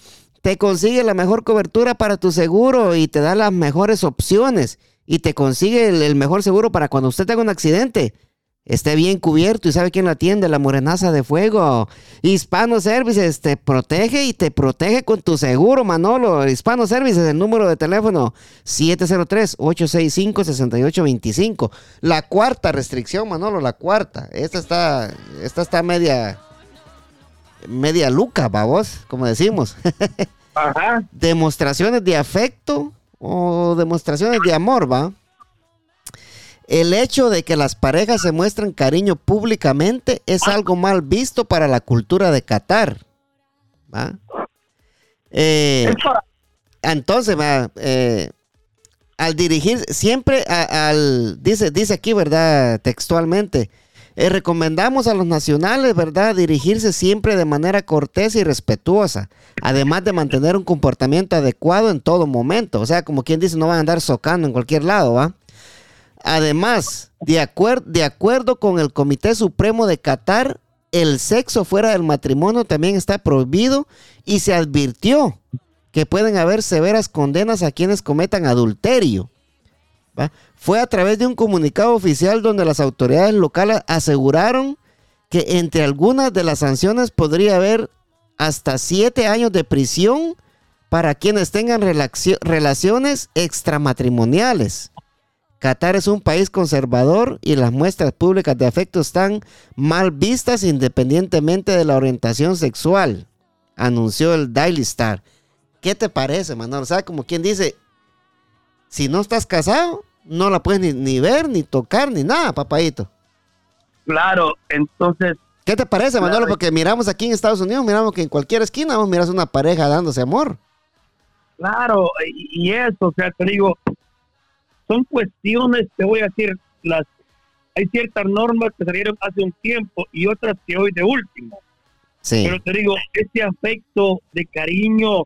Te consigue la mejor cobertura para tu seguro y te da las mejores opciones. Y te consigue el, mejor seguro para cuando usted tenga un accidente. Esté bien cubierto y sabe quién la atiende, la morenaza de fuego. Hispano Services te protege y te protege con tu seguro, Manolo. Hispano Services, el número de teléfono 703-865-6825. La cuarta restricción, Manolo, la cuarta. Esta está, esta está media, media luca, vos, como decimos. Ajá. Demostraciones de afecto o demostraciones de amor, va. El hecho de que las parejas se muestren cariño públicamente es algo mal visto para la cultura de Qatar. ¿va? Eh, entonces, va, eh, al dirigir, siempre al, dice, dice aquí, ¿verdad? Textualmente, eh, recomendamos a los nacionales, ¿verdad?, dirigirse siempre de manera cortés y respetuosa, además de mantener un comportamiento adecuado en todo momento. O sea, como quien dice, no van a andar socando en cualquier lado, ¿va? Además, de, de acuerdo con el Comité Supremo de Qatar, el sexo fuera del matrimonio también está prohibido y se advirtió que pueden haber severas condenas a quienes cometan adulterio. Fue a través de un comunicado oficial donde las autoridades locales aseguraron que entre algunas de las sanciones podría haber hasta siete años de prisión para quienes tengan relaciones extramatrimoniales. Qatar es un país conservador y las muestras públicas de afecto están mal vistas independientemente de la orientación sexual, anunció el Daily Star. ¿Qué te parece, Manuel? O sea, como quien dice, si no estás casado, no la puedes ni, ver, ni tocar, ni nada, papadito. Claro, entonces... ¿Qué te parece, Manolo? Porque miramos aquí en Estados Unidos, miramos que en cualquier esquina vos miras una pareja dándose amor. Claro, y, eso, o sea, te digo, son cuestiones, te voy a decir, las hay ciertas normas que salieron hace un tiempo y otras que hoy de último. Sí. Pero te digo, ese afecto de cariño,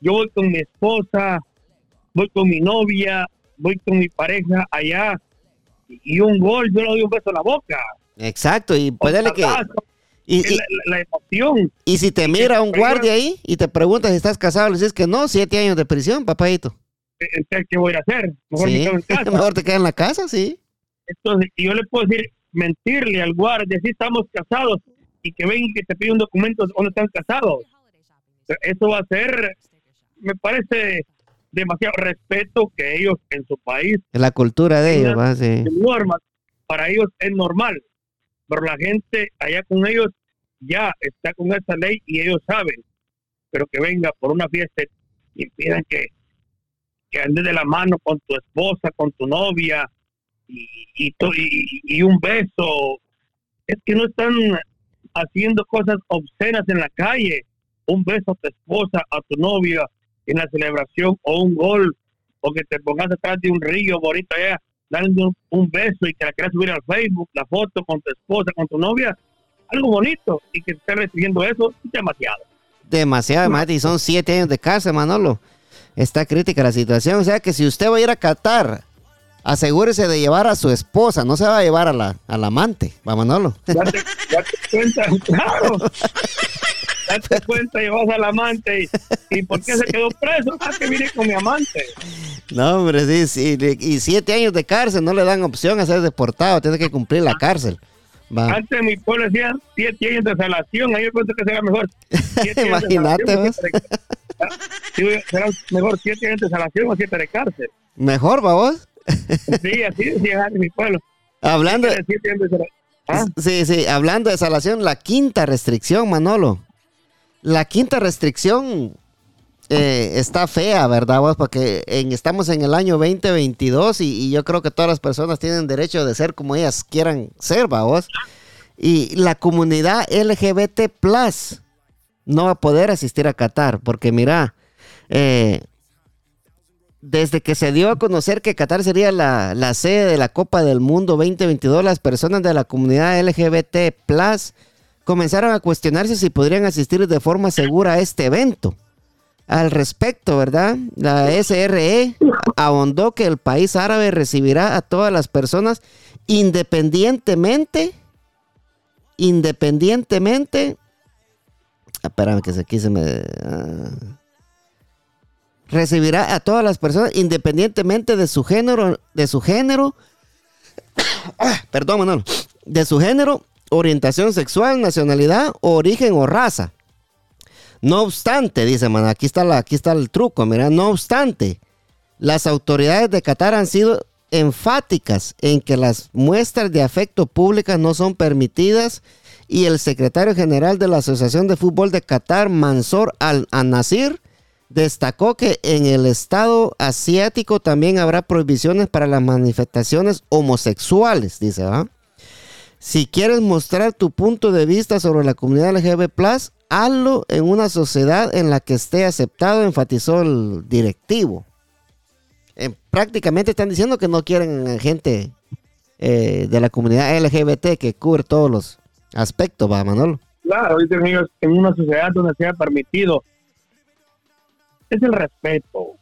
yo voy con mi esposa, voy con mi novia, voy con mi pareja allá y un gol, yo le doy un beso en la boca. Exacto, y puede que... Y, la, emoción. Y si te mira un guardia ahí y te pregunta si estás casado, le dices que no, siete años de prisión, papadito. ¿Qué voy a hacer? Mejor me quedo en casa. Mejor te quedas en la casa, sí. Entonces, yo le puedo decir, mentirle al guardia, si estamos casados, y que ven y que te pide un documento donde están casados. Eso va a ser, me parece, demasiado respeto que ellos en su país. La cultura de ellos, ¿va? Sí. Normas, para ellos es normal, pero la gente allá con ellos ya está con esa ley y ellos saben, pero que venga por una fiesta y pidan que, que andes de la mano con tu esposa, con tu novia y, y, y un beso. Es que no están haciendo cosas obscenas en la calle. Un beso a tu esposa, a tu novia, en la celebración o un gol o que te pongas atrás de un río bonito allá dando un, beso y que la quieras subir al Facebook, la foto con tu esposa, con tu novia, algo bonito y que esté recibiendo eso es demasiado. Demasiado, Mati, y son siete años de casa, Manolo. Está crítica la situación, o sea que si usted va a ir a Qatar, asegúrese de llevar a su esposa, no se va a llevar a la, al amante, va Manolo. Ya te, ya te cuenta, claro. Date cuenta, llevas al amante y, ¿por qué se quedó preso? Ah, que vine con mi amante. No, hombre, sí, sí, y siete años de cárcel no le dan opción a ser deportado, tiene que cumplir la cárcel. Antes mi pueblo decía siete años de salación, ahí yo pienso que será mejor. Imagínate, vos. será mejor siete años de salación o siete de cárcel. ¿Mejor, vos? sí, así decía mi pueblo. Hablando de, ¿Ah? Sí, sí, hablando de salación, la quinta restricción, Manolo. La quinta restricción eh, está fea, ¿verdad? Vos? Porque estamos en el año 2022 y, yo creo que todas las personas tienen derecho de ser como ellas quieran ser, vos. Y la comunidad LGBT no va a poder asistir a Qatar, porque mira, eh, desde que se dio a conocer que Qatar sería la, la, sede de la Copa del Mundo 2022, las personas de la comunidad LGBT Plus comenzaron a cuestionarse si podrían asistir de forma segura a este evento. Al respecto, ¿verdad? La SRE ahondó que el país árabe recibirá a todas las personas independientemente, independientemente, espérame que aquí se me... Ah, recibirá a todas las personas independientemente de su género, de su género, perdón, Manolo, de su género, orientación sexual, nacionalidad, origen o raza. No obstante, dice, man, aquí está, la, aquí está el truco, mira, no obstante, las autoridades de Qatar han sido enfáticas en que las muestras de afecto públicas no son permitidas y el secretario general de la Asociación de Fútbol de Qatar, Mansor Al-Nasir, destacó que en el estado asiático también habrá prohibiciones para las manifestaciones homosexuales, dice. Si quieres mostrar tu punto de vista sobre la comunidad LGBT+, hazlo en una sociedad en la que esté aceptado, enfatizó el directivo. Eh, prácticamente están diciendo que no quieren gente eh, de la comunidad LGBT que cubre todos los aspectos, va Manolo. Claro, dicen ellos, en una sociedad donde sea permitido. Es el respeto.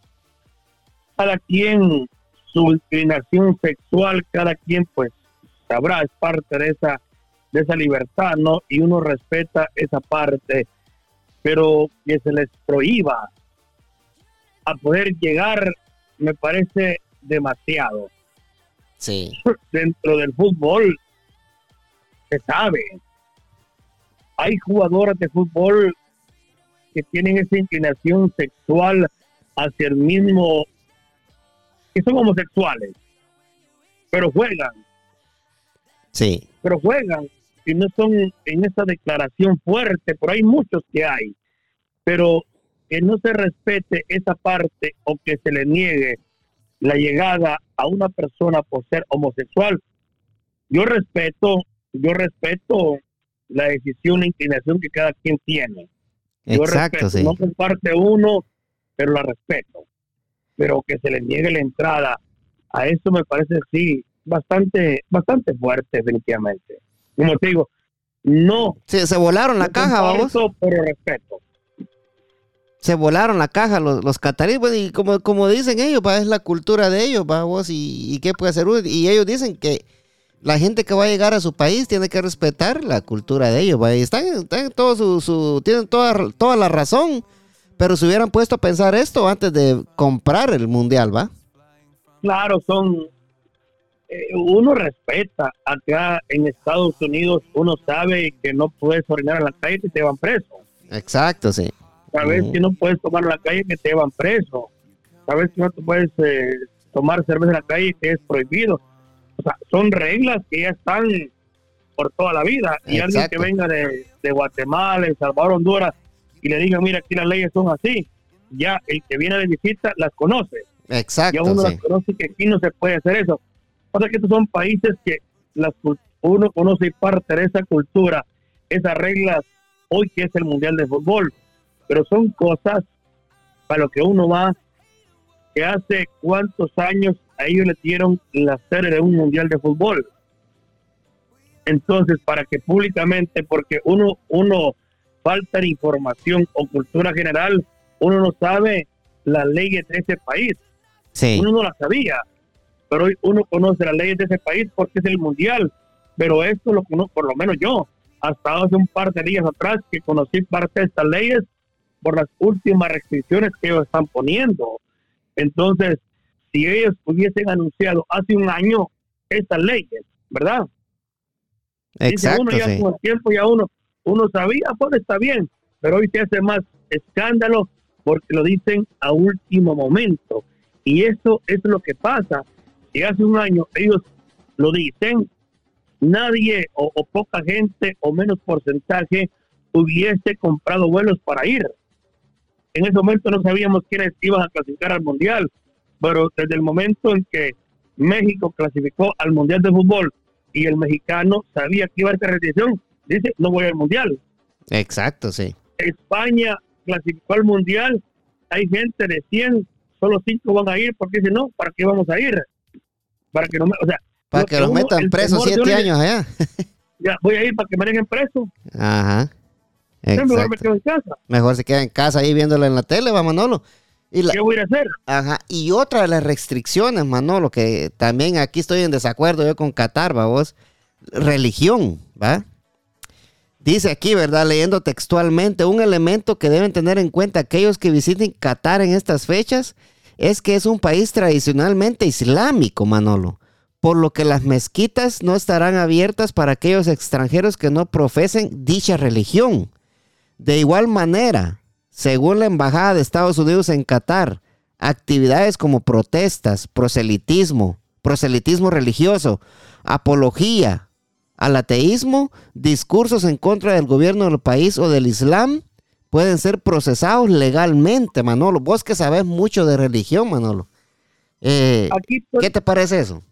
Cada quien, su inclinación sexual, cada quien pues sabrá, es parte de esa de esa libertad, ¿no? Y uno respeta esa parte, pero que se les prohíba a poder llegar, me parece demasiado. Sí. Dentro del fútbol se sabe. Hay jugadores de fútbol que tienen esa inclinación sexual hacia el mismo, que son homosexuales, pero juegan. Sí. Pero juegan y no son en esa declaración fuerte, pero hay muchos que hay, pero que no se respete esa parte o que se le niegue la llegada a una persona por ser homosexual. Yo respeto, yo respeto la decisión, la inclinación que cada quien tiene. Yo Exacto, respeto, no comparte uno, pero la respeto. Pero que se le niegue la entrada, a eso me parece sí bastante, bastante fuerte, definitivamente como te digo, no. Se, se volaron la caja, vamos. Pero respeto. Se volaron la caja los, los cataríes, pues, y como, como dicen ellos, es la cultura de ellos, vamos, y, y qué puede hacer uno. Y ellos dicen que la gente que va a llegar a su país tiene que respetar la cultura de ellos, ¿va? Y están, están todo su, su, tienen toda, toda la razón, pero se hubieran puesto a pensar esto antes de comprar el mundial, ¿va? Claro, son eh, uno respeta. Acá en Estados Unidos uno sabe que no puedes orinar en la calle que te van preso. Exacto, sí. Sabes que no puedes tomar en la calle que te van preso. Sabes que no te puedes eh, tomar cerveza en la calle que es prohibido. O sea, son reglas que ya están por toda la vida. Y alguien que venga de, de Guatemala, El Salvador, Honduras, y le diga, mira, aquí las leyes son así, ya el que viene de visita las conoce. Exacto. Ya uno las conoce que aquí no se puede hacer eso sea que estos son países que las, uno conoce parte de esa cultura, esas reglas, hoy que es el Mundial de Fútbol, pero son cosas para lo que uno va, que hace cuántos años a ellos le dieron la serie de un Mundial de Fútbol. Entonces, para que públicamente, porque uno, uno falta de información o cultura general, uno no sabe las leyes de ese país. Uno no las sabía pero hoy uno conoce las leyes de ese país porque es el mundial. Pero esto lo conozco, por lo menos yo, hasta hace un par de días atrás que conocí parte de estas leyes por las últimas restricciones que ellos están poniendo. Entonces, si ellos hubiesen anunciado hace un año estas leyes, ¿verdad? Exacto, uno ya con el tiempo ya uno, uno sabía, pues está bien, pero hoy se hace más escándalo porque lo dicen a último momento. Y eso es lo que pasa y hace un año ellos lo dicen, nadie o, poca gente o menos porcentaje hubiese comprado vuelos para ir. En ese momento no sabíamos quiénes iban a clasificar al Mundial, pero desde el momento en que México clasificó al Mundial de Fútbol y el mexicano sabía que iba a esta restricción, dice, no voy al Mundial. Exacto, sí. España clasificó al mundial, hay gente de 100, solo 5 van a ir porque dicen, no, ¿para qué vamos a ir? Para que no o sea, para que los metan presos 7 años allá. ya, voy a ir para que me dejen preso. Ajá. Mejor me quedo en casa. Mejor se queda en casa ahí viéndolo en la tele, va Manolo. Y ¿Qué voy a hacer? Ajá. Y otra de las restricciones, Manolo, que también aquí estoy en desacuerdo yo con Qatar, va vos. Religión, ¿va? Dice aquí, ¿verdad? Leyendo textualmente, un elemento que deben tener en cuenta aquellos que visiten Qatar en estas fechas es que es un país tradicionalmente islámico, Manolo, por lo que las mezquitas no estarán abiertas para aquellos extranjeros que no profesen dicha religión. De igual manera, según la Embajada de Estados Unidos en Qatar, actividades como protestas, proselitismo, proselitismo religioso, apología, al ateísmo, discursos en contra del gobierno del país o del Islam pueden ser procesados legalmente, Manolo. Vos que sabes mucho de religión, Manolo. Eh, ¿Qué te parece eso?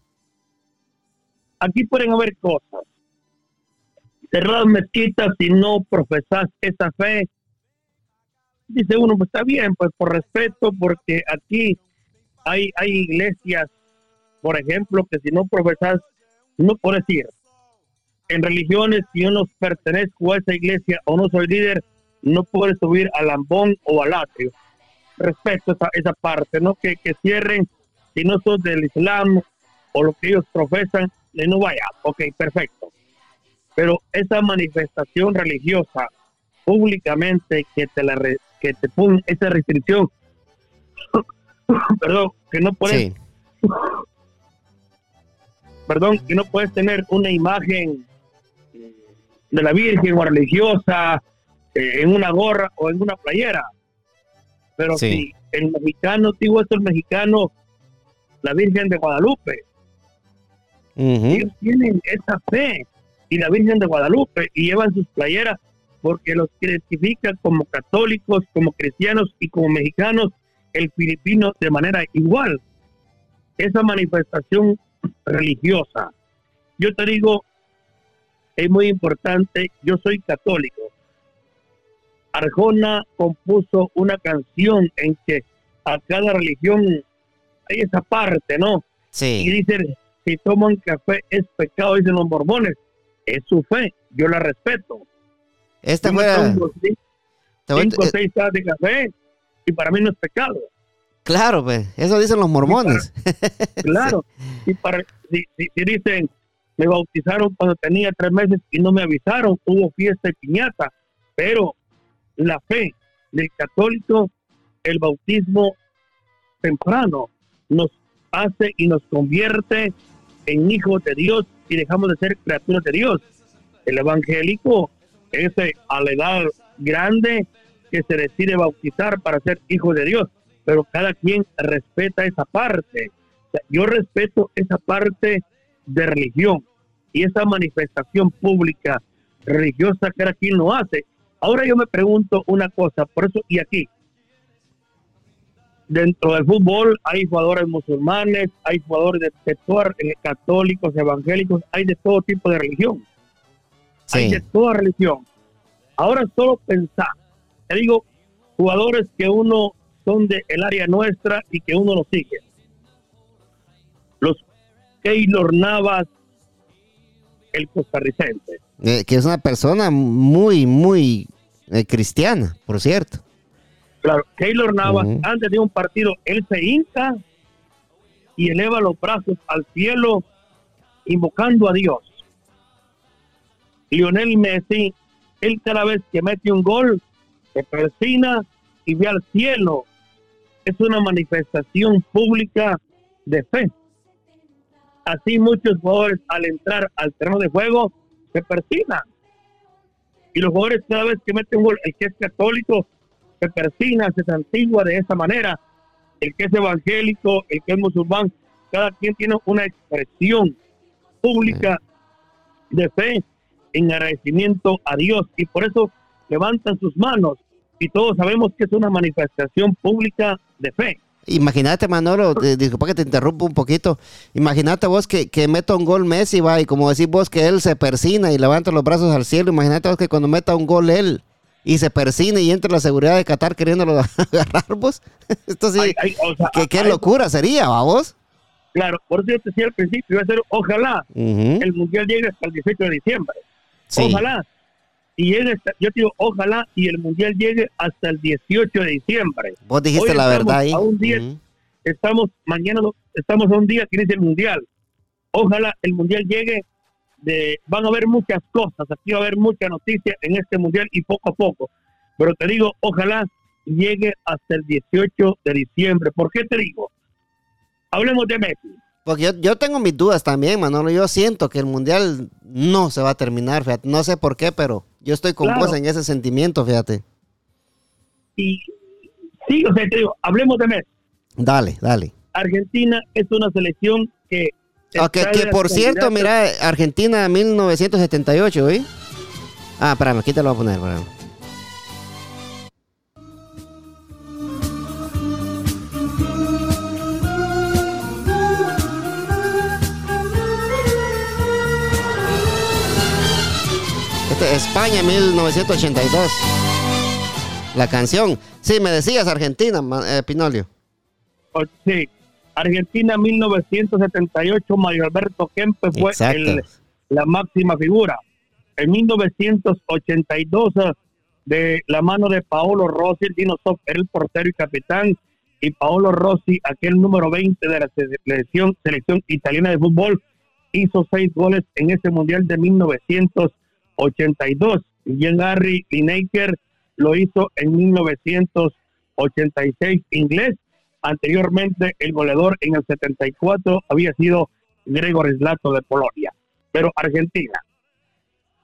Aquí pueden haber cosas. Cerrar mezquitas si no profesas esa fe. Dice uno, pues está bien, pues por respeto, porque aquí hay, hay iglesias, por ejemplo, que si no profesas, no puedes ir en religiones, si yo no pertenezco a esa iglesia o no soy líder, no puedo subir al lambón o al atrio. Respeto esa, esa parte, ¿no? Que, que cierren, si no son del Islam o lo que ellos profesan, no vaya. Ok, perfecto. Pero esa manifestación religiosa públicamente que te la que te pone esa restricción, perdón, que no puedes, perdón, que no puedes tener una imagen de la Virgen o religiosa eh, en una gorra o en una playera. Pero si el mexicano, digo esto, el mexicano, la Virgen de Guadalupe, ellos tienen esa fe y la Virgen de Guadalupe y llevan sus playeras porque los identifican como católicos, como cristianos y como mexicanos, el filipino de manera igual. Esa manifestación religiosa. Yo te digo, es muy importante. Yo soy católico. Arjona compuso una canción en que a cada religión hay esa parte, ¿no? Sí. Y dice, si toman café es pecado, dicen los mormones. Es su fe, yo la respeto. Esta fue... Cinco, o seis tazas de café y para mí no es pecado. Claro, pues, eso dicen los mormones. claro, y para, si, si, dicen, me bautizaron cuando tenía tres meses y no me avisaron, hubo fiesta y piñata, pero la fe del católico, el bautismo temprano, nos hace y nos convierte en hijos de Dios y dejamos de ser criaturas de Dios. El evangélico es a la edad grande que se decide bautizar para ser hijo de Dios, pero cada quien respeta esa parte. yo respeto esa parte de religión y esa manifestación pública religiosa que aquí no hace. Ahora yo me pregunto una cosa, por eso y aquí, dentro del fútbol hay jugadores musulmanes, hay jugadores de sector eh, católicos, evangélicos, hay de todo tipo de religión. Hay de toda religión. Ahora solo pensar, te digo, jugadores que uno son del el área nuestra y que uno los sigue. Los Keylor Navas, el costarricense. Eh, que es una persona muy, muy eh, cristiana, por cierto. Claro, Keylor Navas, antes de un partido, él se hinca y eleva los brazos al cielo, invocando a Dios. Lionel Messi, él cada vez que mete un gol, se persina y ve al cielo. Es una manifestación pública de fe. Así muchos jugadores al entrar al terreno de juego se persinan. Y los jugadores cada vez que meten un gol, el que es católico se persina, se santigua de esa manera. El que es evangélico, el que es musulmán, cada quien tiene una expresión pública de fe en agradecimiento a Dios y por eso levantan sus manos y todos sabemos que es una manifestación pública de fe. Imagínate, Manolo, disculpa que te interrumpo un poquito. Imagínate vos que, que meta un gol Messi, va, y como decís vos que él se persina y levanta los brazos al cielo. Imagínate vos que cuando meta un gol él, y se persine y entre la seguridad de Qatar queriéndolo agarrar, vos. Esto sí, qué, locura sería, vamos. Claro, por eso yo te decía al principio, iba a ser, ojalá el Mundial llegue hasta el 18 de diciembre. Ojalá. Y llegue yo te digo, ojalá y el Mundial llegue hasta el 18 de diciembre. Vos dijiste la verdad ahí. A un día, Estamos, mañana estamos a un día que es el Mundial. Ojalá el Mundial llegue de, van a haber muchas cosas, aquí va a haber mucha noticia en este mundial y poco a poco. Pero te digo, ojalá llegue hasta el 18 de diciembre. ¿Por qué te digo? Hablemos de Messi. Porque yo, tengo mis dudas también, Manolo. Yo siento que el mundial no se va a terminar, fíjate. No sé por qué, pero yo estoy con vos en ese sentimiento, fíjate. Y sí, o sea, te digo, hablemos de Messi. Dale, dale. Argentina es una selección que Okay, que por cierto, mira, Argentina 1978, ¿oí? Ah, espérame, aquí te lo voy a poner, espérame. España 1982. La canción. Sí, me decías Argentina, eh, Pinolio. Oh, sí, Argentina 1978, Mario Alberto Kempe fue la máxima figura. En 1982, de la mano de Paolo Rossi, el era el portero y capitán, y Paolo Rossi, aquel número 20 de la selección, selección italiana de fútbol, hizo seis goles en ese mundial de 1982. Jean Harry Lineker lo hizo en 1986 inglés Anteriormente, el goleador en el 74 había sido Gregor Slato de Polonia. Pero Argentina.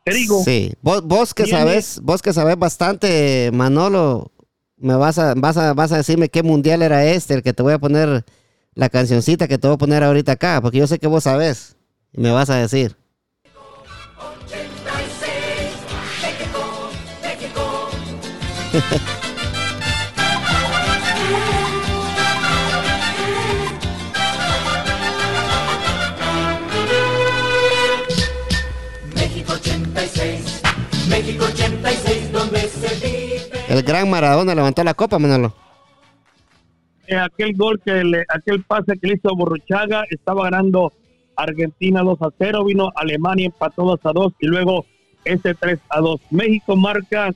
Te digo. Sí, vos, que sabes, vos que sabes bastante, Manolo, me vas a, vas a, vas a decirme qué mundial era este, el que te voy a poner la cancioncita que te voy a poner ahorita acá, porque yo sé que vos sabes y me vas a decir. México 86, donde se vive. El gran Maradona levantó la copa, Manolo. Eh, aquel gol que le, aquel pase que le hizo Borruchaga, estaba ganando Argentina 2 a 0, vino Alemania, empató 2 a 2 y luego ese 3 a 2. México marca,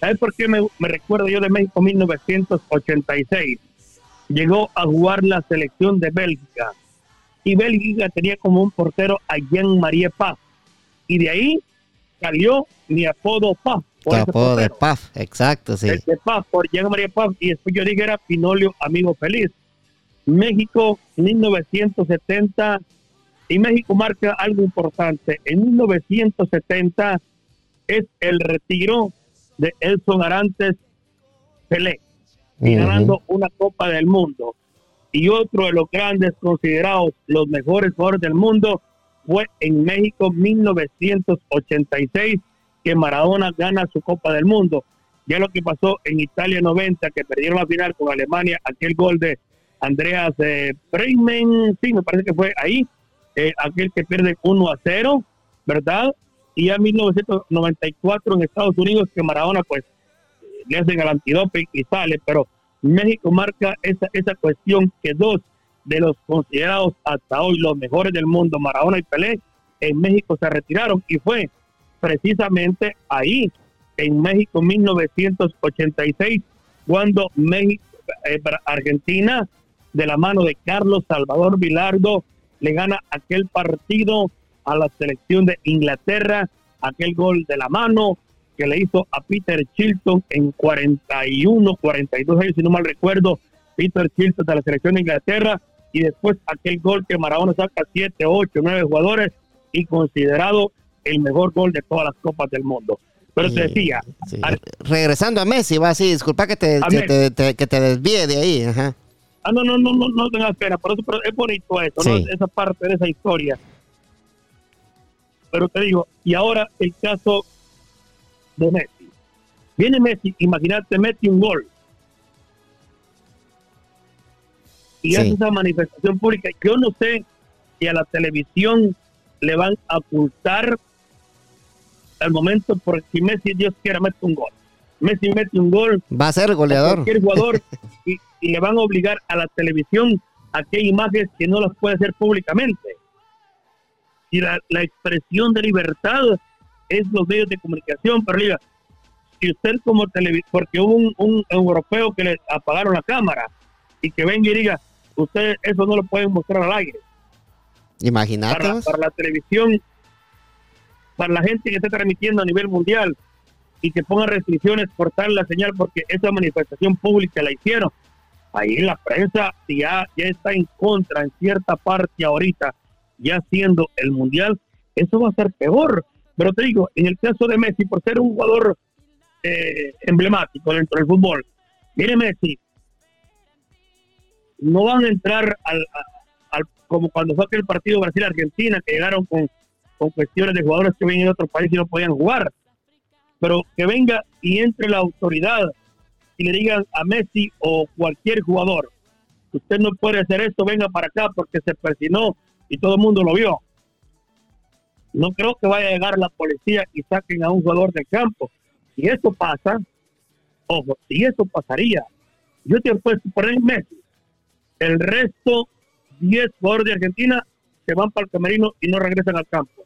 ¿sabes por qué me, me recuerdo yo de México 1986? Llegó a jugar la selección de Bélgica y Bélgica tenía como un portero a Jean-Marie Paz y de ahí salió mi apodo Paz. Por apodo de Paz, exacto, sí. El de Paz, por Jean María Paz, y después yo dije era Pinolio Amigo Feliz. México, 1970, y México marca algo importante. En 1970 es el retiro de Elson Arantes Pelé, y ganando una Copa del Mundo. Y otro de los grandes considerados los mejores jugadores del mundo fue en México 1986 que Maradona gana su Copa del Mundo. Ya lo que pasó en Italia 90, que perdieron la final con Alemania, aquel gol de Andreas eh, Bremen, sí, me parece que fue ahí, eh, aquel que pierde 1 a 0, ¿verdad? Y ya en 1994 en Estados Unidos, que Maradona pues le hacen el antidoping y sale, pero México marca esa, esa cuestión que dos de los considerados hasta hoy los mejores del mundo, Maradona y Pelé, en México se retiraron y fue precisamente ahí, en México 1986, cuando México, eh, Argentina, de la mano de Carlos Salvador Vilardo, le gana aquel partido a la selección de Inglaterra, aquel gol de la mano que le hizo a Peter Chilton en 41, 42 años, si no mal recuerdo, Peter Chilton de la selección de Inglaterra, y después aquel gol que Maradona saca 7, 8, 9 jugadores y considerado el mejor gol de todas las copas del mundo. Pero te decía... Regresando a Messi, va así, disculpa que te, que te, desvíe de ahí. Ajá. Ah, no, no, no, no, no tengas pena, por eso es bonito eso, ¿no? esa parte de esa historia. Pero te digo, y ahora el caso de Messi. Viene Messi, imagínate, mete un gol y hace esa manifestación pública. Yo no sé si a la televisión le van a ocultar al momento por si Messi, Dios quiera, mete un gol. Messi mete un gol. Va a ser goleador. Cualquier jugador y, y, le van a obligar a la televisión a que hay imágenes que no las puede hacer públicamente. Y la, la expresión de libertad es los medios de comunicación, pero diga, si usted como televisor, porque hubo un, un, europeo que le apagaron la cámara y que venga y diga, usted eso no lo pueden mostrar al aire. Imagínate. Para, para, la televisión, para la gente que está transmitiendo a nivel mundial y que ponga restricciones, cortar la señal porque esa manifestación pública la hicieron. Ahí la prensa ya, ya está en contra en cierta parte ahorita, ya siendo el mundial, eso va a ser peor. Pero te digo, en el caso de Messi, por ser un jugador eh, emblemático dentro del fútbol. Mire Messi, no van a entrar al, como cuando fue aquel partido Brasil-Argentina, que llegaron con, con cuestiones de jugadores que vienen de otro país y no podían jugar. Pero que venga y entre la autoridad y le digan a Messi o cualquier jugador, usted no puede hacer esto, venga para acá porque se persinó y todo el mundo lo vio. No creo que vaya a llegar la policía y saquen a un jugador del campo. Si eso pasa, ojo, si eso pasaría, yo te puesto poner Messi. El resto, 10 jugadores de Argentina se van para el camerino y no regresan al campo.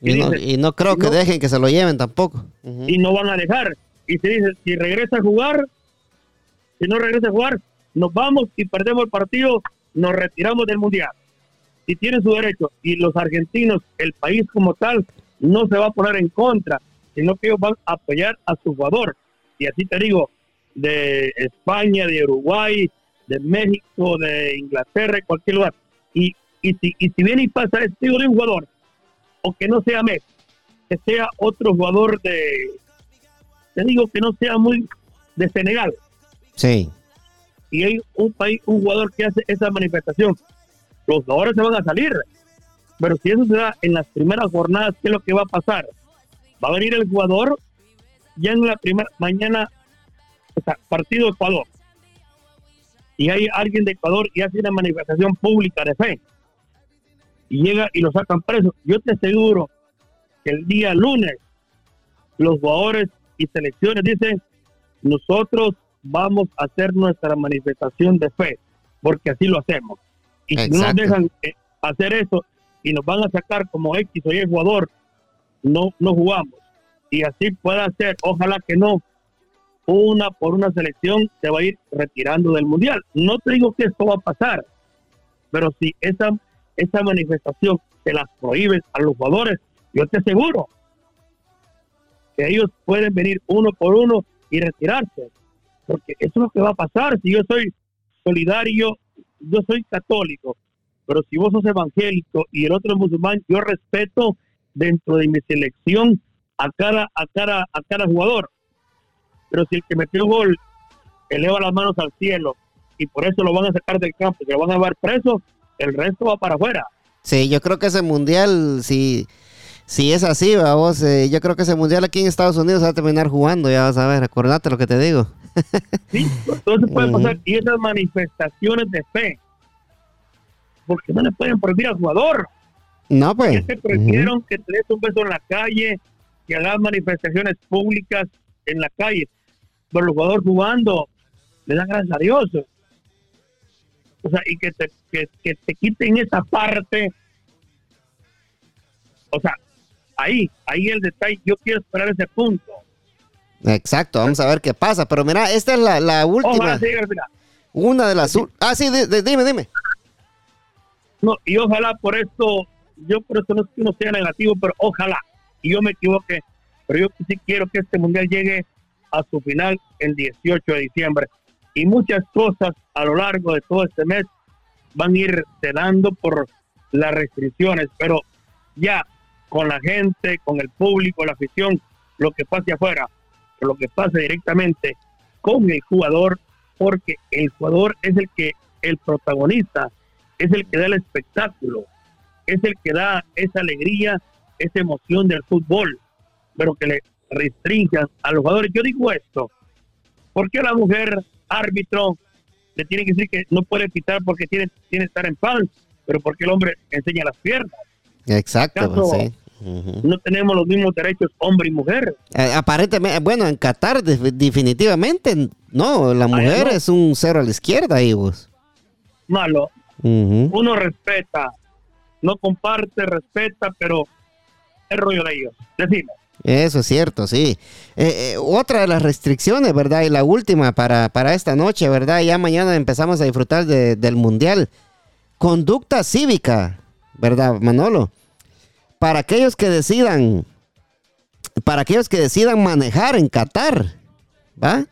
Y, no, creo que dejen que se lo lleven tampoco. Y no van a dejar. Y se dice, si regresa a jugar, si no regresa a jugar, nos vamos y perdemos el partido, nos retiramos del Mundial. Y tienen su derecho. Y los argentinos, el país como tal, no se va a poner en contra sino que ellos van a apoyar a su jugador. Y así te digo, de España, de Uruguay, de México, de Inglaterra, cualquier lugar. Y, y, si, y si viene y pasa este de un jugador, o que no sea Messi, que sea otro jugador de, te digo que no sea muy de Senegal. Sí. Y hay un país, un jugador que hace esa manifestación, los jugadores se van a salir. Pero si eso se da en las primeras jornadas, ¿qué es lo que va a pasar? Va a venir el jugador ya en la primera mañana, o sea, partido Ecuador. Y hay alguien de Ecuador y hace una manifestación pública de fe. Y llega y lo sacan preso. Yo te aseguro que el día lunes los jugadores y selecciones dicen, nosotros vamos a hacer nuestra manifestación de fe, porque así lo hacemos. Y si no nos dejan eh, hacer eso y nos van a sacar como X o Y jugador no, no jugamos. Y así pueda ser, ojalá que no, una por una selección se va a ir retirando del mundial. No te digo que esto va a pasar, pero si esa, esa manifestación se las prohíbe a los jugadores, yo te aseguro que ellos pueden venir uno por uno y retirarse. Porque eso es lo que va a pasar. Si yo soy solidario, yo soy católico, pero si vos sos evangélico y el otro es musulmán, yo respeto dentro de mi selección a cada, a cada, a cada jugador. Pero si el que metió el gol eleva las manos al cielo y por eso lo van a sacar del campo, que lo van a llevar preso, el resto va para afuera. Sí, yo creo que ese mundial, si, si es así, vamos, eh, yo creo que ese mundial aquí en Estados Unidos va a terminar jugando, ya vas a ver, acordate lo que te digo. sí, entonces puede pasar. Y esas manifestaciones de fe, porque no le pueden prohibir al jugador. No, pues. Que prefieron que te des un beso en la calle, que hagas manifestaciones públicas en la calle. Pero los jugadores jugando, le dan gracias a Dios. O sea, y que te, que, te quiten esa parte. O sea, ahí, ahí el detalle. Yo quiero esperar ese punto. Exacto, vamos a ver qué pasa. Pero mira, esta es la, la última. Una de las. Ah, sí, dime, dime. No, y ojalá por esto yo por eso no es que uno sea negativo, pero ojalá, y yo me equivoque, pero yo sí quiero que este mundial llegue a su final el 18 de diciembre. Y muchas cosas a lo largo de todo este mes van a ir cedando por las restricciones, pero ya con la gente, con el público, la afición, lo que pase afuera, lo que pase directamente con el jugador, porque el jugador es el que, el protagonista, es el que da el espectáculo es el que da esa alegría, esa emoción del fútbol, pero que le restringan a los jugadores. Yo digo esto, ¿por qué la mujer árbitro le tiene que decir que no puede pitar porque tiene, tiene que estar en paz, pero porque el hombre enseña las piernas? Exacto, No tenemos los mismos derechos hombre y mujer. Eh, aparentemente, bueno, en Qatar definitivamente no, la mujer es un cero a la izquierda ahí vos. Malo. Uno respeta, no comparte, respeta, pero es rollo de ellos. Decime. Eso es cierto, sí. Eh, eh, otra de las restricciones, ¿verdad? Y la última para, para esta noche, ¿verdad? Ya mañana empezamos a disfrutar del Mundial. Conducta cívica, ¿verdad, Manolo? Para aquellos que decidan, para aquellos que decidan manejar en Qatar, ¿va?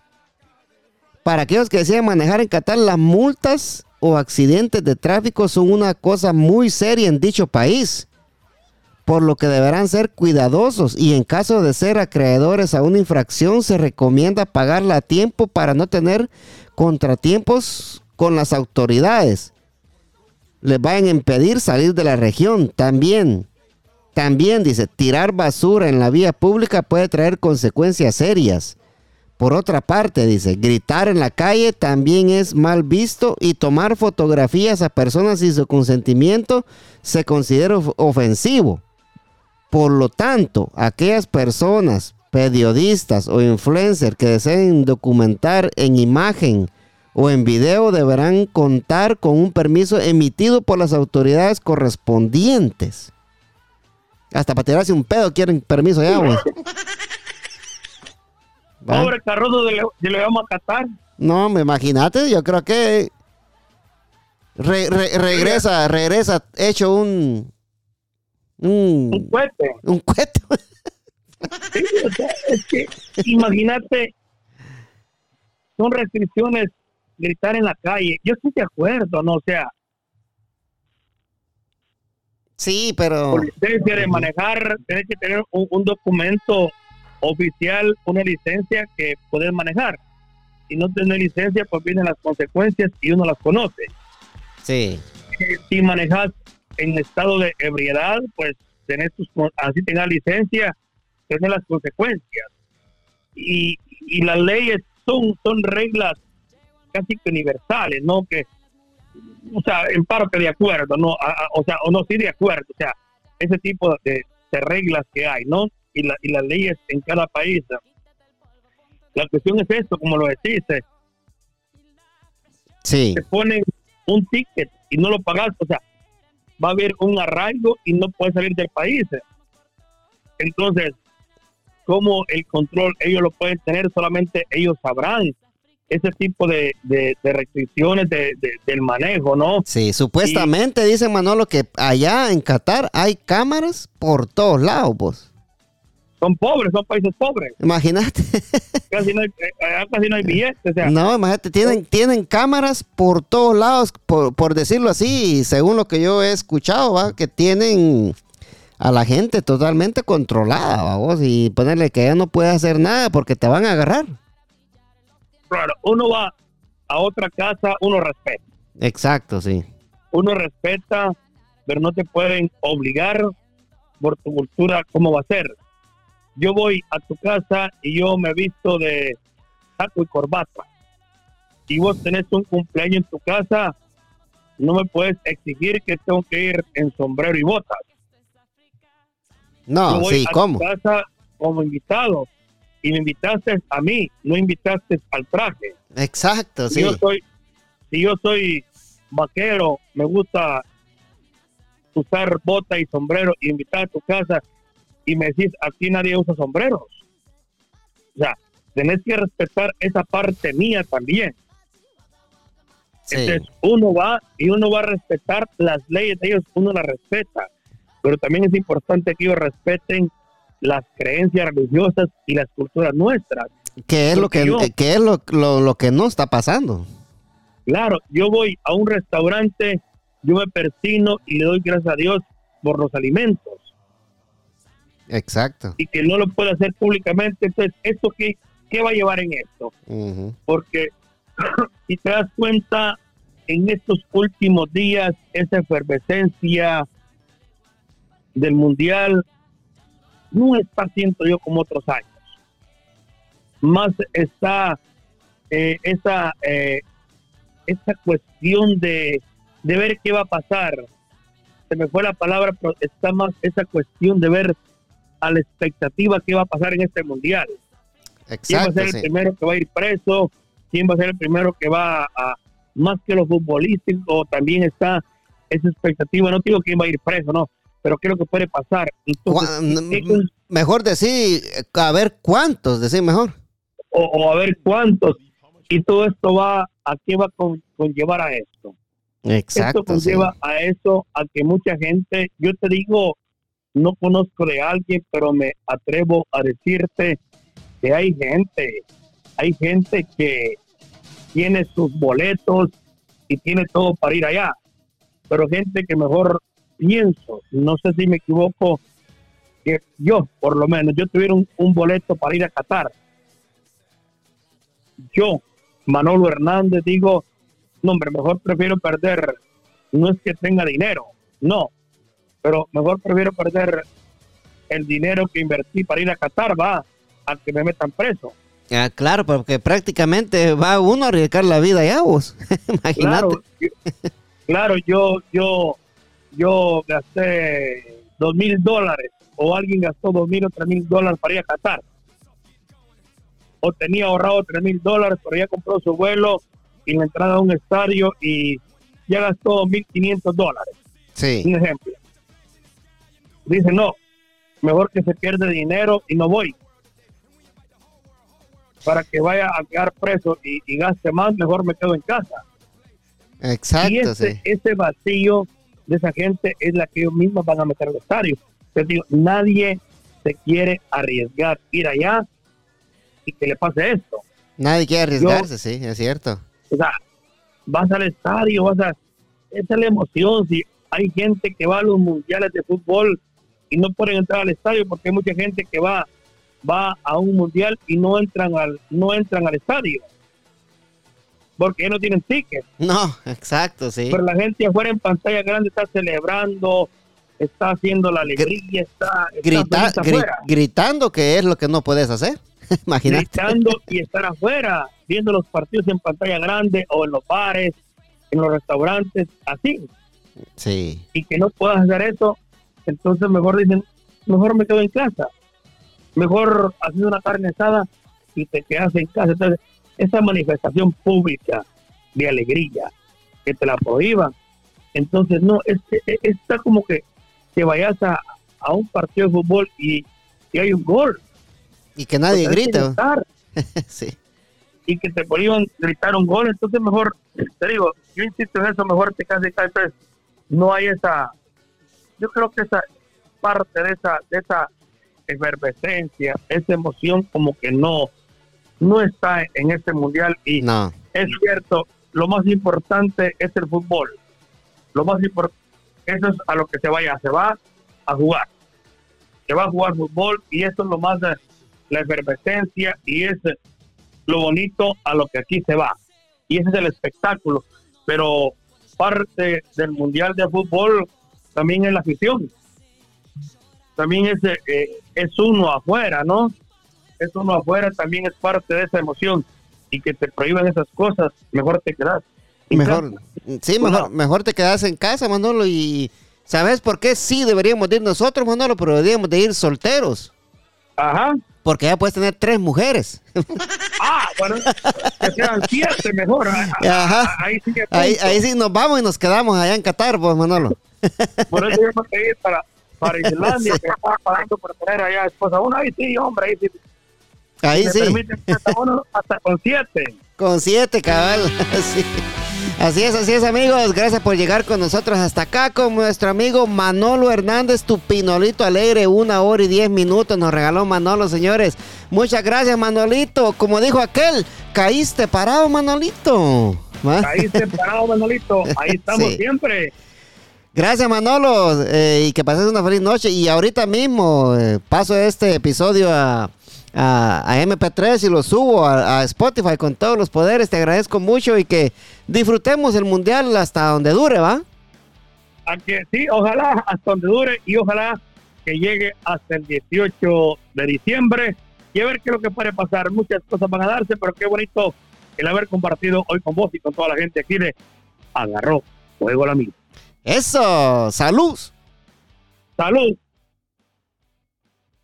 Para aquellos que decidan manejar en Qatar, las multas o accidentes de tráfico son una cosa muy seria en dicho país por lo que deberán ser cuidadosos y en caso de ser acreedores a una infracción se recomienda pagarla a tiempo para no tener contratiempos con las autoridades. Les vayan a impedir salir de la región. También, también dice, tirar basura en la vía pública puede traer consecuencias serias. Por otra parte, dice, gritar en la calle también es mal visto y tomar fotografías a personas sin su consentimiento se considera ofensivo. Por lo tanto, aquellas personas, periodistas o influencers que deseen documentar en imagen o en video deberán contar con un permiso emitido por las autoridades correspondientes. Hasta para tirarse un pedo quieren permiso ya, güey. Pobre Carrozo, si le vamos a catar. No, me imagínate, yo creo que regresa, regresa hecho un un cohete. Un cohete. es que imagínate, son restricciones gritar en la calle. Yo estoy de acuerdo, ¿no? O sea, Sí, pero. Por licencia de manejar, tienes que tener un, documento oficial, una licencia que puedes manejar. Si no tienes licencia, pues vienen las consecuencias y uno las conoce. Sí. Si manejas en estado de ebriedad, pues tenés tus, así tengas licencia, tenés las consecuencias. Y, y las leyes son, son reglas casi que universales, ¿no? Que, o sea, en parte de acuerdo, ¿no? o sea, o no sí de acuerdo, o sea, ese tipo de, reglas que hay, ¿no? Y, la, y las leyes en cada país. La cuestión es esto, como lo decís, sí. te ponen un ticket y no lo pagas, o sea, va a haber un arraigo y no puede salir del país. Entonces, ¿cómo el control ellos lo pueden tener? Solamente ellos sabrán ese tipo de, restricciones del manejo, ¿no? Sí, supuestamente dice Manolo que allá en Qatar hay cámaras por todos lados, pues son pobres, son países pobres. Imagínate. Casi no hay, eh, casi no hay billetes. no, imagínate, tienen, tienen cámaras por todos lados, por, decirlo así, según lo que yo he escuchado, ¿va? que tienen a la gente totalmente controlada, vamos, y ponerle que ya no puede hacer nada porque te van a agarrar. Claro, uno va a otra casa, uno respeta. Exacto, sí. Uno respeta, pero no te pueden obligar por tu cultura cómo va a ser yo voy a tu casa y yo me visto de saco y corbata. Y vos tenés un cumpleaños en tu casa, no me puedes exigir que tengo que ir en sombrero y botas. No, sí, a ¿cómo? Tu casa como invitado y me invitaste a mí, no invitaste al traje. Exacto, sí. Yo soy, si yo soy vaquero, me gusta usar bota y sombrero y invitar a tu casa y me decís, aquí nadie usa sombreros. O sea, tenés que respetar esa parte mía también. Entonces, uno va y uno va a respetar las leyes de ellos, uno las respeta. Pero también es importante que ellos respeten las creencias religiosas y las culturas nuestras. ¿Qué es, lo que, es lo, lo que no está pasando? Claro, yo voy a un restaurante, yo me persino y le doy gracias a Dios por los alimentos Exacto. Y que no lo puede hacer públicamente. Entonces, ¿esto qué, qué va a llevar en esto? Porque si te das cuenta, en estos últimos días, esa efervescencia del mundial no está, siento yo, como otros años. Más está eh, esa, eh, esa cuestión de, de ver qué va a pasar se me fue la palabra, pero está más esa cuestión de ver a la expectativa que va a pasar en este mundial. ¿Quién va a ser el primero que va a ir preso? ¿Quién va a ser el primero que va a, más que los futbolísticos, también está esa expectativa, no digo quién va a ir preso, no, pero creo que puede pasar. mejor decir, a ver cuántos, decir mejor. O, a ver cuántos. Y todo esto va, ¿a qué va a conllevar a esto? Exacto. Esto conlleva a eso, a que mucha gente, yo te digo, no conozco de alguien, pero me atrevo a decirte que hay gente, hay gente que tiene sus boletos y tiene todo para ir allá, pero gente que mejor pienso, no sé si me equivoco, que yo, por lo menos, yo tuviera un, boleto para ir a Qatar. Yo, Manolo Hernández, digo, no, hombre, mejor prefiero perder, no es que tenga dinero, no, pero mejor prefiero perder el dinero que invertí para ir a Qatar, va, a que me metan preso. Ah, claro, porque prácticamente va uno a arriesgar la vida ya vos. Imagínate. Claro, claro, yo, yo, yo gasté dos mil dólares o alguien gastó dos mil o tres mil dólares para ir a Qatar. O tenía ahorrado tres mil dólares, pero ya compró su vuelo y la entrada a un estadio y ya gastó dos mil quinientos dólares. Sí. Un ejemplo. Dice, no, mejor que se pierde dinero y no voy para que vaya a quedar preso y, gaste más, mejor me quedo en casa. Exacto. Y ese, ese vacío de esa gente es la que ellos mismos van a meter al estadio. digo, nadie se quiere arriesgar, ir allá y que le pase esto. Nadie quiere arriesgarse, sí, es cierto. O sea, vas al estadio, vas a... Esa es la emoción. Si hay gente que va a los mundiales de fútbol y no pueden entrar al estadio porque hay mucha gente que va va a un mundial y no entran al no entran al estadio porque no tienen ticket. No, exacto, sí. Pero la gente afuera en pantalla grande está celebrando, está haciendo la alegría, está, gritando que es lo que no puedes hacer. Imagínate. Gritando y estar afuera, viendo los partidos en pantalla grande o en los bares, en los restaurantes, así. Sí. Y que no puedas hacer eso, entonces mejor dicen, mejor me quedo en casa mejor haciendo una carne asada y te quedas en casa. Entonces, esa manifestación pública de alegría que te la prohíban, entonces no, es, está como que, que vayas a, un partido de fútbol y, hay un gol. Y que nadie grita. sí. Y que te prohíban gritar un gol, entonces mejor, te digo, yo insisto en eso, mejor te casa. Entonces, no hay esa, yo creo que esa parte de esa, de esa efervescencia, esa emoción como que no, no está en este mundial y no. es cierto, lo más importante es el fútbol. Lo más importante, eso es a lo que se vaya, se va a jugar. Se va a jugar fútbol y eso es lo más de la efervescencia y es lo bonito a lo que aquí se va. Y ese es el espectáculo. Pero parte del mundial de fútbol también es la afición también es, eh, es uno afuera, ¿no? Es uno afuera, también es parte de esa emoción. Y que te prohíban esas cosas, mejor te quedas. Mejor, sí, mejor, mejor te quedas en casa, Manolo. Y ¿sabes por qué? Sí, deberíamos ir nosotros, Manolo, pero deberíamos de ir solteros. Ajá. Porque ya puedes tener tres mujeres. Ah, bueno, que sean siete mejor. Ajá. Ahí sí, ahí, ahí, sí nos vamos y nos quedamos allá en Qatar, pues, Manolo. Por eso yo me ir para, para Islandia, que estaba pagando por tener allá esposa. Uno ahí sí, hombre, ahí sí. Ahí sí. hasta, uno, hasta con siete. Con siete, cabal. Así es, así es, amigos. Gracias por llegar con nosotros hasta acá con nuestro amigo Manolo Hernández, tu pinolito alegre. Una hora y diez minutos nos regaló Manolo, señores. Muchas gracias, Manolito. Como dijo aquel, caíste parado, Manolito. Caíste parado, Manolito. Ahí estamos siempre. Gracias Manolo eh, y que pases una feliz noche. Y ahorita mismo eh, paso este episodio a, MP3 y lo subo a, Spotify con todos los poderes. Te agradezco mucho y que disfrutemos el mundial hasta donde dure, ¿va? A que, sí, ojalá hasta donde dure y ojalá que llegue hasta el 18 de diciembre y a ver qué es lo que puede pasar. Muchas cosas van a darse, pero qué bonito el haber compartido hoy con vos y con toda la gente aquí de Agarró Fuego la Misma. Eso, salud. Salud.